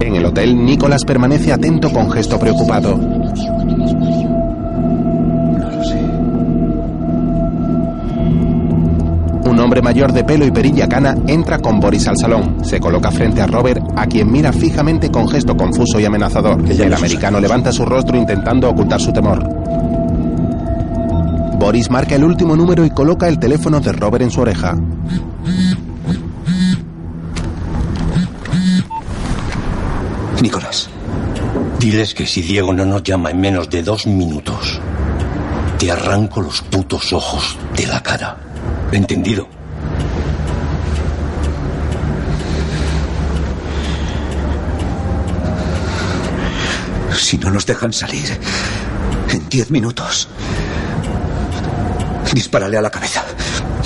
En el hotel, Nicholas permanece atento con gesto preocupado. Hombre mayor de pelo y perilla cana entra con Boris al salón. Se coloca frente a Robert, a quien mira fijamente con gesto confuso y amenazador. El americano levanta su rostro intentando ocultar su temor. Boris marca el último número y coloca el teléfono de Robert en su oreja. Nicolás, diles que si Diego no nos llama en menos de dos minutos, te arranco los putos ojos de la cara. ¿Entendido? Si no nos dejan salir en diez minutos, dispárale a la cabeza.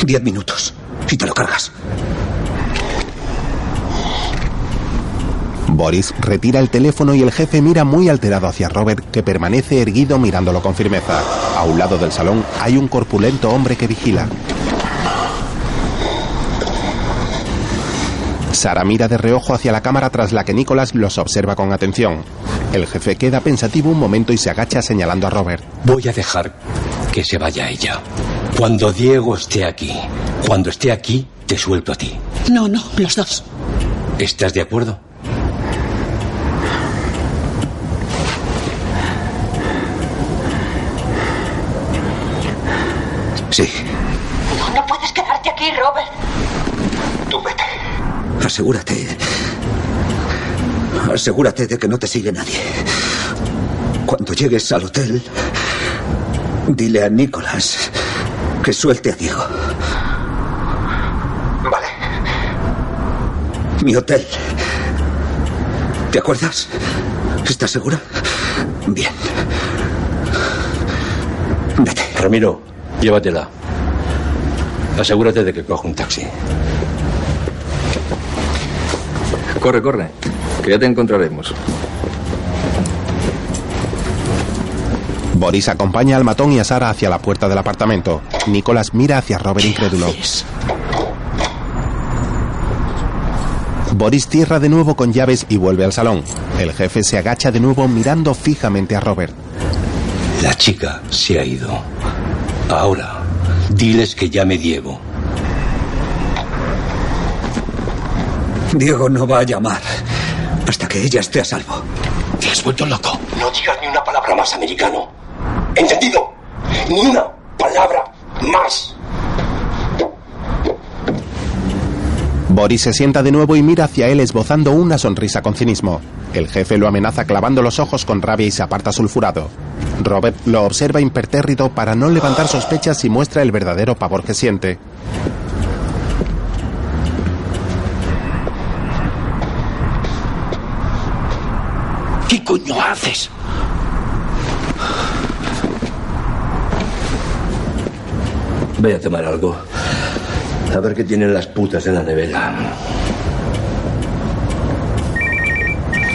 Diez minutos y te lo cargas. Boris retira el teléfono y el jefe mira muy alterado hacia Robert, que permanece erguido mirándolo con firmeza. A un lado del salón hay un corpulento hombre que vigila. Sara mira de reojo hacia la cámara tras la que Nicholas los observa con atención. El jefe queda pensativo un momento y se agacha señalando a Robert. Voy a dejar que se vaya ella. Cuando Diego esté aquí, cuando esté aquí, te suelto a ti. No, no, los dos. ¿Estás de acuerdo? Sí, No, no puedes quedarte aquí, Robert. tú vete. Asegúrate. Asegúrate de que no te sigue nadie. Cuando llegues al hotel, dile a Nicolás que suelte a Diego. Vale. Mi hotel. ¿Te acuerdas? ¿Estás segura? Bien. Vete. Ramiro, llévatela. Asegúrate de que coja un taxi. Corre, corre, que ya te encontraremos. Boris acompaña al matón y a Sara hacia la puerta del apartamento. Nicholas mira hacia Robert incrédulo. Boris cierra de nuevo con llaves y vuelve al salón. El jefe se agacha de nuevo mirando fijamente a Robert. La chica se ha ido. Ahora, diles que llame Diego. Diego no va a llamar hasta que ella esté a salvo. Te has vuelto loco. No digas ni una palabra más, americano. ¿Entendido? Ni una palabra más. Boris se sienta de nuevo y mira hacia él esbozando una sonrisa con cinismo. El jefe lo amenaza clavando los ojos con rabia y se aparta sulfurado. Robert lo observa impertérrito para no levantar sospechas y muestra el verdadero pavor que siente. Haces? Voy a tomar algo. A ver qué tienen las putas en la nevera.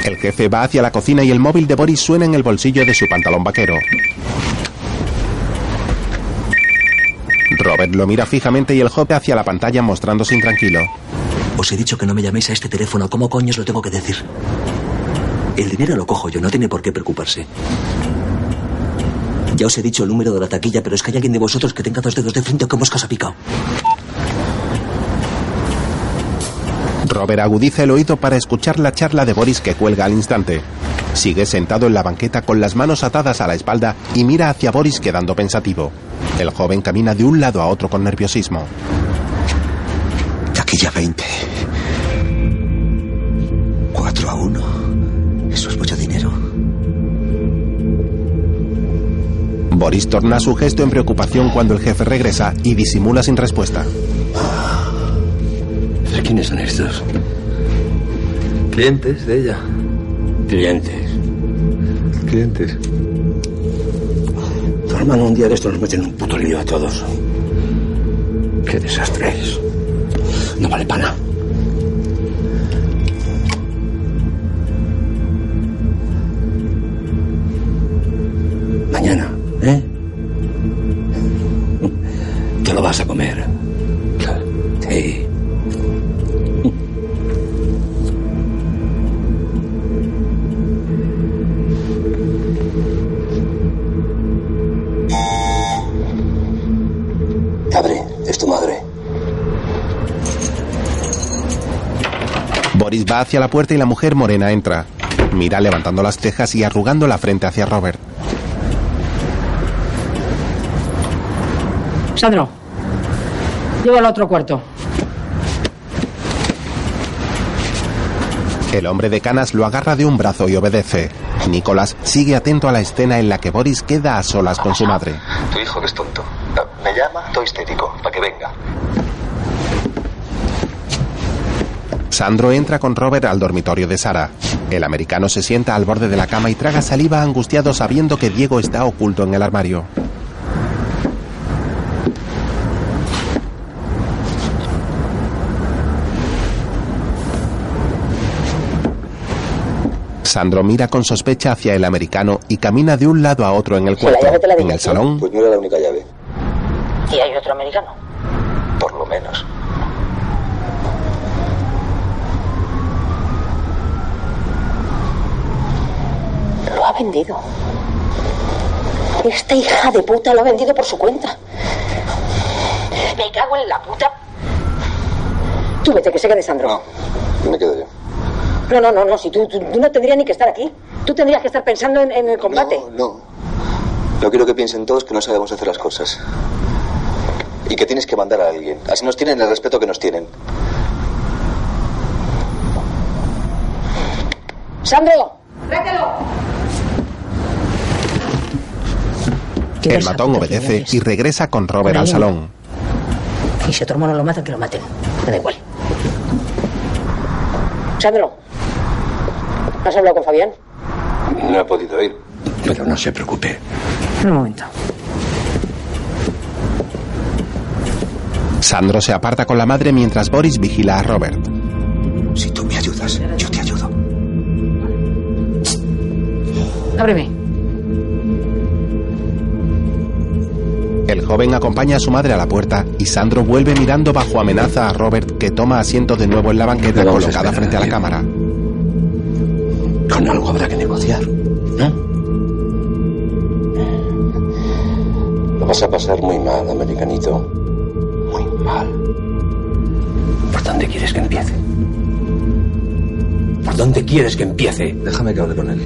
El jefe va hacia la cocina y el móvil de Boris suena en el bolsillo de su pantalón vaquero. Robert lo mira fijamente y el joven hacia la pantalla mostrándose intranquilo. Os he dicho que no me llaméis a este teléfono. ¿Cómo coño os lo tengo que decir? El dinero lo cojo yo, no tiene por qué preocuparse. Ya os he dicho el número de la taquilla, pero es que hay alguien de vosotros que tenga dos dedos de frente o que moscas ha picado. Robert agudiza el oído para escuchar la charla de Boris que cuelga al instante. Sigue sentado en la banqueta con las manos atadas a la espalda y mira hacia Boris quedando pensativo. El joven camina de un lado a otro con nerviosismo. Taquilla 20. 4 a 1. Boris torna su gesto en preocupación cuando el jefe regresa y disimula sin respuesta. ¿De quiénes son estos? Clientes de ella. Clientes. Clientes. Tu hermano un día de estos nos mete en un puto lío a todos. Qué desastre es. No vale para nada. A comer. Sí. Abre, es tu madre. Boris va hacia la puerta y la mujer morena entra. Mira levantando las cejas y arrugando la frente hacia Robert. Sandro, lleva al otro cuarto. El hombre de canas lo agarra de un brazo y obedece. Nicolás sigue atento a la escena en la que Boris queda a solas con su madre. Tu hijo que es tonto. Ah, Me llama, todo histérico, para que venga. Sandro entra con Robert al dormitorio de Sara. El americano se sienta al borde de la cama y traga saliva angustiado sabiendo que Diego está oculto en el armario. Sandro mira con sospecha hacia el americano y camina de un lado a otro en el la cuarto. llave te la En el salón, Pues no era la única llave. Y hay otro americano. Por lo menos. Lo ha vendido. Esta hija de puta lo ha vendido por su cuenta. Me cago en la puta. Tú vete, que se quede Sandro. Me quedo yo. No, no, no, no. Si tú, tú- tú no tendrías ni que estar aquí. Tú tendrías que estar pensando en, en el combate. No. No quiero que piensen todos que no sabemos hacer las cosas. Y que tienes que mandar a alguien. Así nos tienen el respeto que nos tienen. ¡Sandro! ¡Tráetelo! el matón obedece y regresa con Robert al salón. Y si otro mono lo matan, que lo maten. Me da igual. Sandro, ¿has hablado con Fabián? No he podido ir. Pero no se preocupe. Un momento. Sandro se aparta con la madre mientras Boris vigila a Robert. Si tú me ayudas, yo te ayudo. Ábreme. El joven acompaña a su madre a la puerta y Sandro vuelve mirando bajo amenaza a Robert que toma asiento de nuevo en la banqueta No a colocada frente a la cámara. Con algo habrá que negociar. Lo vas a pasar muy mal, americanito. Muy mal. ¿Por dónde quieres que empiece? ¿Por dónde quieres que empiece? Déjame que hable con él.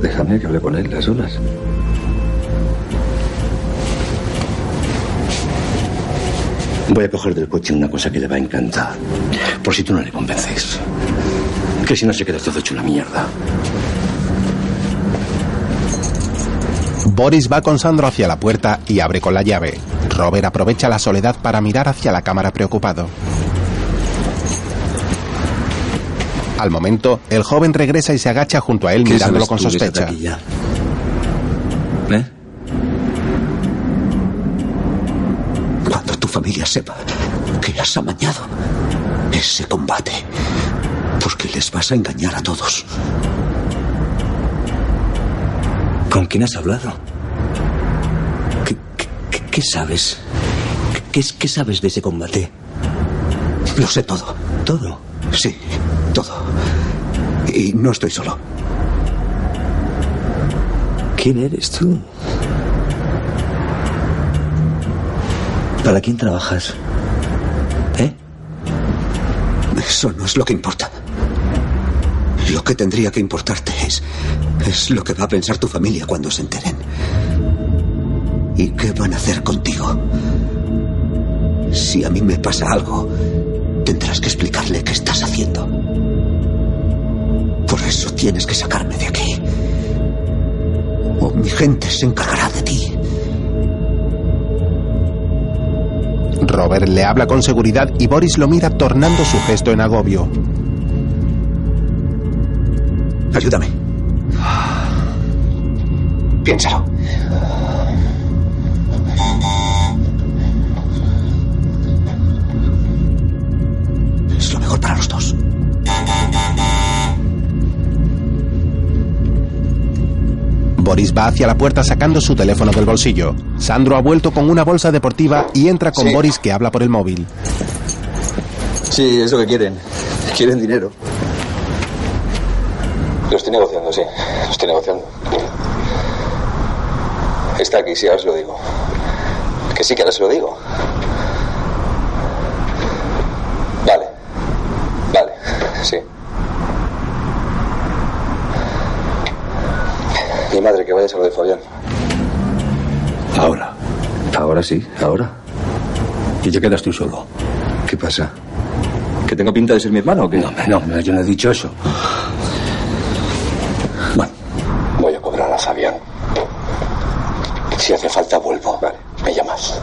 Déjame que hable con él las olas. Voy a coger del coche una cosa que le va a encantar. Por si tú no le convences. Que si no se queda todo hecho una mierda. Boris va con Sandro hacia la puerta y abre con la llave. Robert aprovecha la soledad para mirar hacia la cámara preocupado. Al momento, el joven regresa y se agacha junto a él ¿Qué mirándolo con sospecha. ¿Eh? Cuando tu familia sepa que has amañado ese combate, porque les vas a engañar a todos. ¿Con quién has hablado? ¿Qué, sabes? ¿Qué, qué- qué sabes de ese combate? Lo sé todo. ¿Todo? Sí, todo. Y no estoy solo. ¿Quién eres tú? ¿Para quién trabajas? ¿Eh? Eso no es lo que importa. Lo que tendría que importarte es. es lo que va a pensar tu familia cuando se enteren. ¿Y qué van a hacer contigo? Si a mí me pasa algo, tendrás que explicarle qué estás haciendo. Por eso tienes que sacarme de aquí. O mi gente se encargará de ti. Robert le habla con seguridad y Boris lo mira tornando su gesto en agobio. Ayúdame. Piénsalo. Es lo mejor para los dos. Boris va hacia la puerta sacando su teléfono del bolsillo. Sandro ha vuelto con una bolsa deportiva y entra con Sí. Boris que habla por el móvil. Sí, es lo que quieren. Quieren dinero. Lo estoy negociando, sí. Lo estoy negociando. Está aquí, sí, ahora se lo digo. Que sí, que ahora se lo digo. Vale. Vale, sí. Mi madre, que vayas a lo de Fabián. Ahora. Ahora sí, ahora. Y te quedas tú solo. ¿Qué pasa? ¿Que tengo pinta de ser mi hermano o qué? No, no, no, yo no he dicho eso. Voy a cobrar a Fabián. Si hace falta, vuelvo. Vale, me llamas.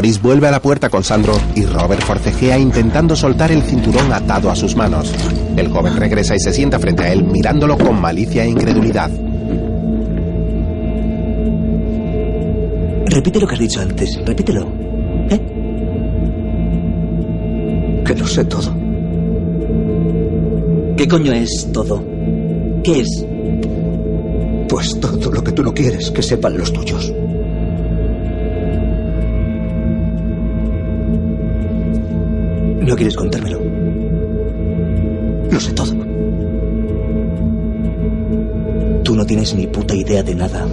Boris vuelve a la puerta con Sandro y Robert forcejea intentando soltar el cinturón atado a sus manos. El joven regresa y se sienta frente a él mirándolo con malicia e incredulidad. Repite lo que has dicho antes. Repítelo. ¿Eh? Que lo sé todo. ¿Qué coño es todo? ¿Qué es? Pues todo lo que tú no quieres que sepan los tuyos. Quieres contármelo. Lo sé todo. Tú no tienes ni puta idea de nada.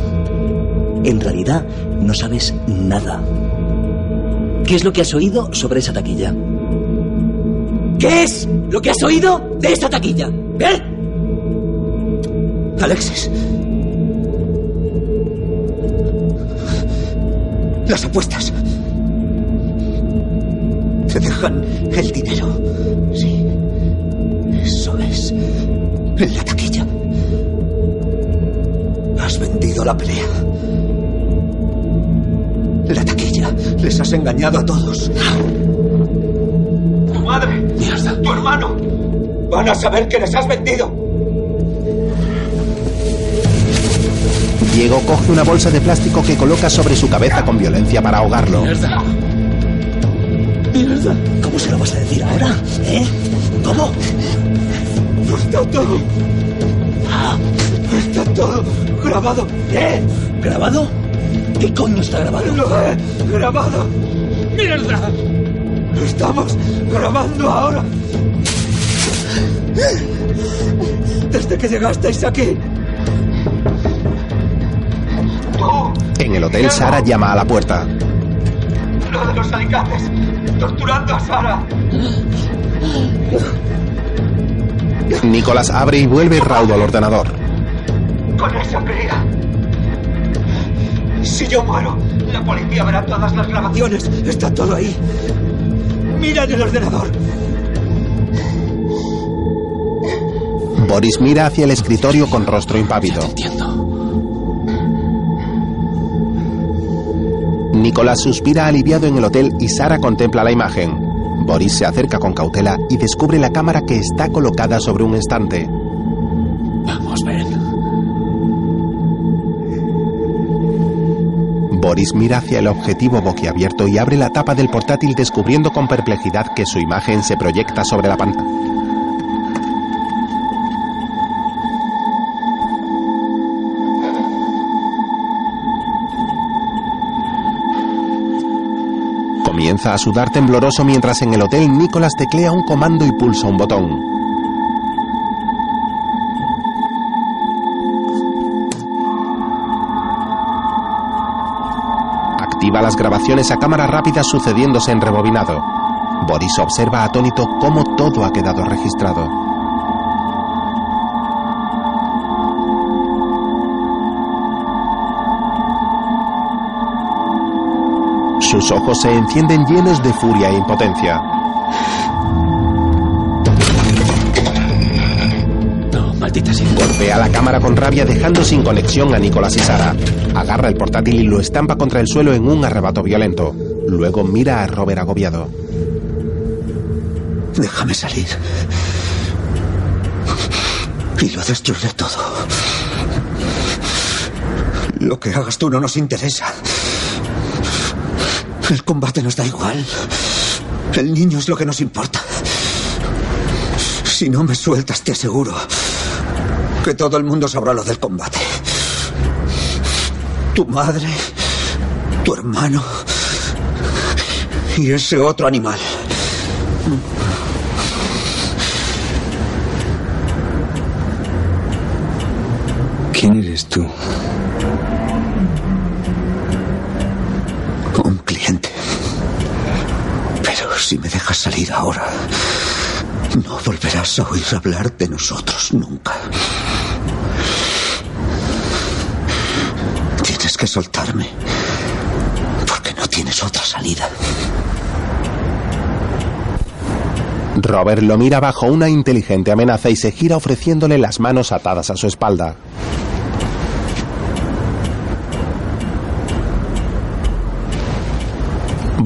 En realidad, no sabes nada. ¿Qué es lo que has oído sobre esa taquilla? ¿Qué es lo que has oído de esa taquilla? ¿Eh? Alexis. Las apuestas. Te dejan el dinero. Sí. Eso es. En la taquilla. Has vendido la pelea. La taquilla. Les has engañado a todos. Tu madre. Mierda. Tu hermano. Van a saber que les has vendido. Diego coge una bolsa de plástico que coloca sobre su cabeza con violencia para ahogarlo. Mierda. ¿Cómo se lo vas a decir ahora? ¿Eh? ¿Cómo? Está todo. Está todo grabado. ¿Eh? ¿Grabado? ¿Qué coño está grabado? Lo he grabado. ¡Mierda! Estamos grabando ahora. Desde que llegasteis aquí. En el hotel, Sara llama a la puerta. Lo de los alicates. Torturando a Sara. Nicolás abre y vuelve raudo al ordenador. Con esa cría. Si yo muero, la policía verá todas las grabaciones. Está todo ahí. Mira en el ordenador. Boris mira hacia el escritorio con rostro impávido. Nicolás suspira aliviado en el hotel y Sara contempla la imagen. Boris se acerca con cautela y descubre la cámara que está colocada sobre un estante. Vamos, ven. Boris mira hacia el objetivo boquiabierto y abre la tapa del portátil descubriendo con perplejidad que su imagen se proyecta sobre la pantalla. Comienza a sudar tembloroso mientras en el hotel Nicolás teclea un comando y pulsa un botón. Activa las grabaciones a cámara rápida sucediéndose en rebobinado. Boris observa atónito cómo todo ha quedado registrado. Sus ojos se encienden llenos de furia e impotencia. No, maldita sea. Golpea la cámara con rabia dejando sin conexión a Nicolás y Sara. Agarra el portátil y lo estampa contra el suelo en un arrebato violento. Luego mira a Robert agobiado. Déjame salir. Y lo destruiré todo. Lo que hagas tú no nos interesa. El combate nos da igual. El niño es lo que nos importa. Si no me sueltas, te aseguro que todo el mundo sabrá lo del combate. Tu madre, tu hermano y ese otro animal. ¿Quién eres tú? Un cliente. Pero si me dejas salir ahora, no volverás a oír hablar de nosotros nunca. Tienes que soltarme. Porque no tienes otra salida. Robert lo mira bajo una inteligente amenaza y se gira ofreciéndole las manos atadas a su espalda.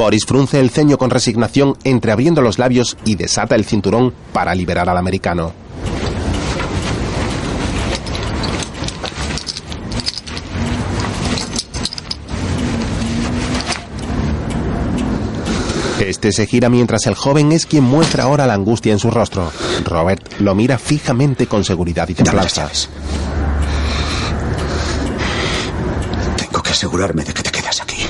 Boris frunce el ceño con resignación entreabriendo los labios y desata el cinturón para liberar al americano. Este se gira mientras el joven es quien muestra ahora la angustia en su rostro. Robert lo mira fijamente con seguridad y templanza. Tengo que asegurarme de que te quedas aquí.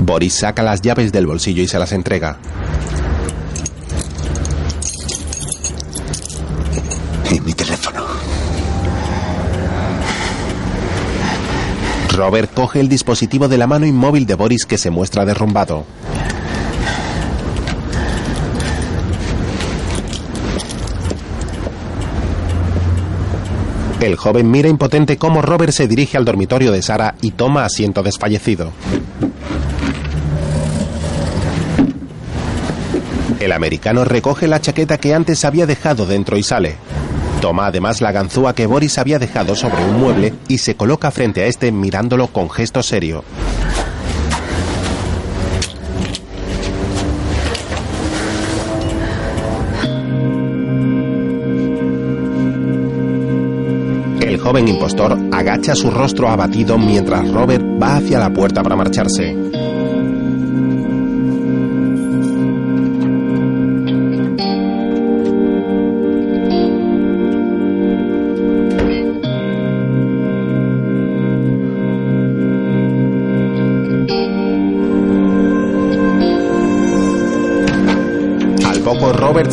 Boris saca las llaves del bolsillo y se las entrega. Y mi teléfono. Robert coge el dispositivo de la mano inmóvil de Boris que se muestra derrumbado. El joven mira impotente cómo Robert se dirige al dormitorio de Sara y toma asiento desfallecido. El americano recoge la chaqueta que antes había dejado dentro y sale. Toma además la ganzúa que Boris había dejado sobre un mueble y se coloca frente a este mirándolo con gesto serio. El joven impostor agacha su rostro abatido mientras Robert va hacia la puerta para marcharse.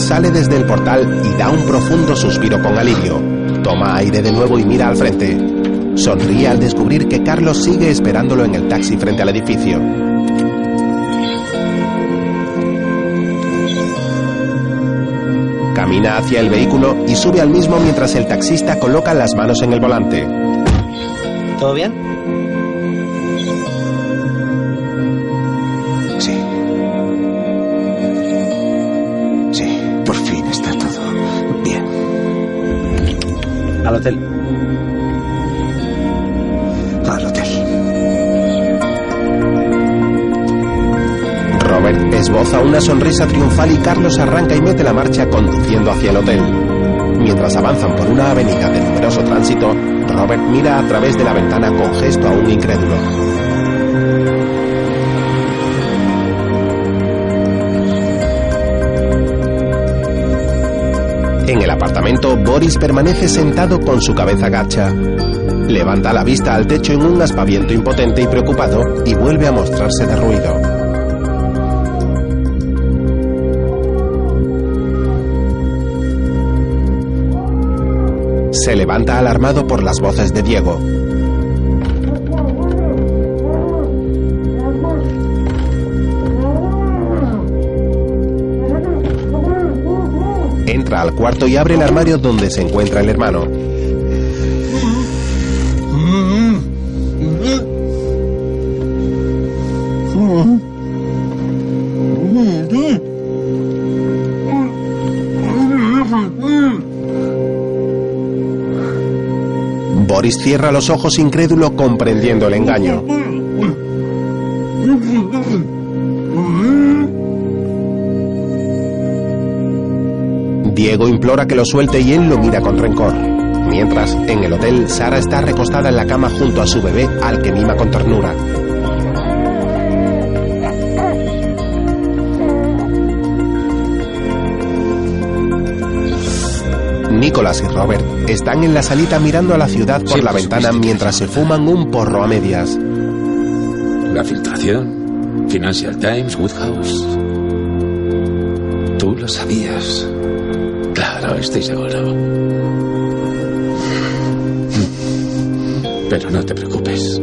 Sale desde el portal y da un profundo suspiro con alivio. Toma aire de nuevo y mira al frente. Sonríe al descubrir que Carlos sigue esperándolo en el taxi frente al edificio. Camina hacia el vehículo y sube al mismo mientras el taxista coloca las manos en el volante. ¿Todo bien? Hotel. Al hotel. Robert esboza una sonrisa triunfal y Carlos arranca y mete la marcha conduciendo hacia el hotel. Mientras avanzan por una avenida de numeroso tránsito, Robert mira a través de la ventana con gesto aún incrédulo. En el apartamento, Boris permanece sentado con su cabeza gacha. Levanta la vista al techo en un aspaviento impotente y preocupado y vuelve a mostrarse derruido. Se levanta alarmado por las voces de Diego. Al cuarto y abre el armario donde se encuentra el hermano. Boris cierra los ojos incrédulo comprendiendo el engaño. Diego implora que lo suelte y él lo mira con rencor. Mientras, en el hotel, Sara está recostada en la cama junto a su bebé al que mima con ternura. Nicholas y Robert están en la salita mirando a la ciudad por Siempre la ventana mientras se fuman un porro a medias. La filtración, Financial Times, Woodhouse. Tú lo sabías. Claro, estoy seguro. Pero no te preocupes.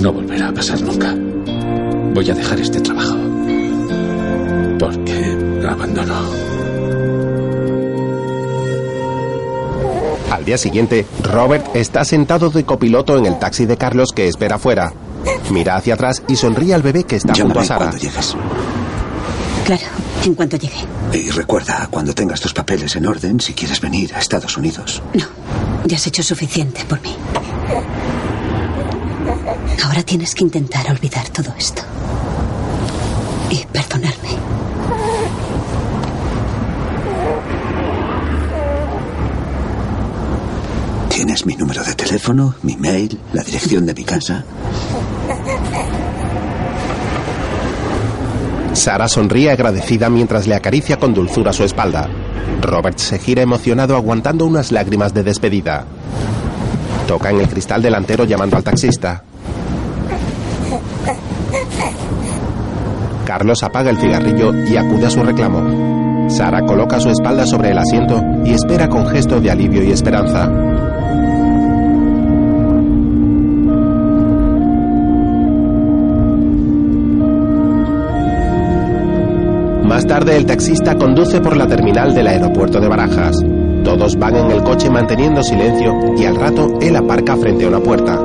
No volverá a pasar nunca. Voy a dejar este trabajo. Porque abandono. Al día siguiente, Robert está sentado de copiloto en el taxi de Carlos que espera afuera. Mira hacia atrás y sonríe al bebé que está junto a Sara. cuando llegues. Claro, en cuanto llegue. Y recuerda, cuando tengas tus papeles en orden, si quieres venir a Estados Unidos. No, ya has hecho suficiente por mí. Ahora tienes que intentar olvidar todo esto. Y perdonarme. Tienes mi número de teléfono, mi mail, la dirección de mi casa. Sara sonríe agradecida mientras le acaricia con dulzura su espalda. Robert se gira emocionado aguantando unas lágrimas de despedida. Toca en el cristal delantero llamando al taxista. Carlos apaga el cigarrillo y acude a su reclamo. Sara coloca su espalda sobre el asiento y espera con gesto de alivio y esperanza. Más tarde el taxista conduce por la terminal del aeropuerto de Barajas. Todos van en el coche manteniendo silencio y al rato él aparca frente a una puerta.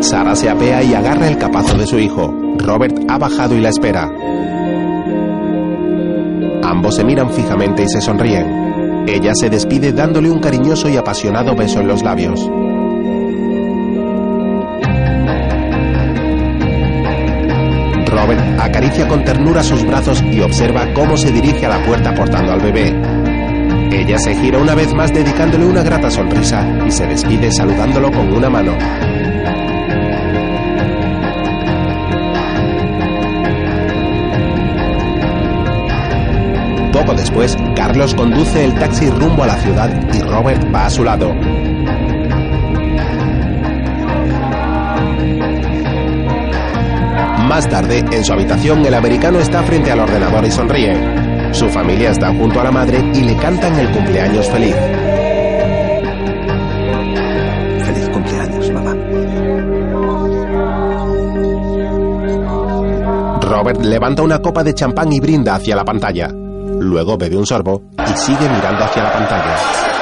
Sara se apea y agarra el capazo de su hijo. Robert ha bajado y la espera. Ambos se miran fijamente y se sonríen. Ella se despide dándole un cariñoso y apasionado beso en los labios. Robert acaricia con ternura sus brazos y observa cómo se dirige a la puerta portando al bebé. Ella se gira una vez más dedicándole una grata sonrisa y se despide saludándolo con una mano. Después, Carlos conduce el taxi rumbo a la ciudad y Robert va a su lado. Más tarde, en su habitación, el americano está frente al ordenador y sonríe. Su familia está junto a la madre y le cantan el cumpleaños feliz. Feliz cumpleaños, mamá. Robert levanta una copa de champán y brinda hacia la pantalla. Luego bebe un sorbo y sigue mirando hacia la pantalla.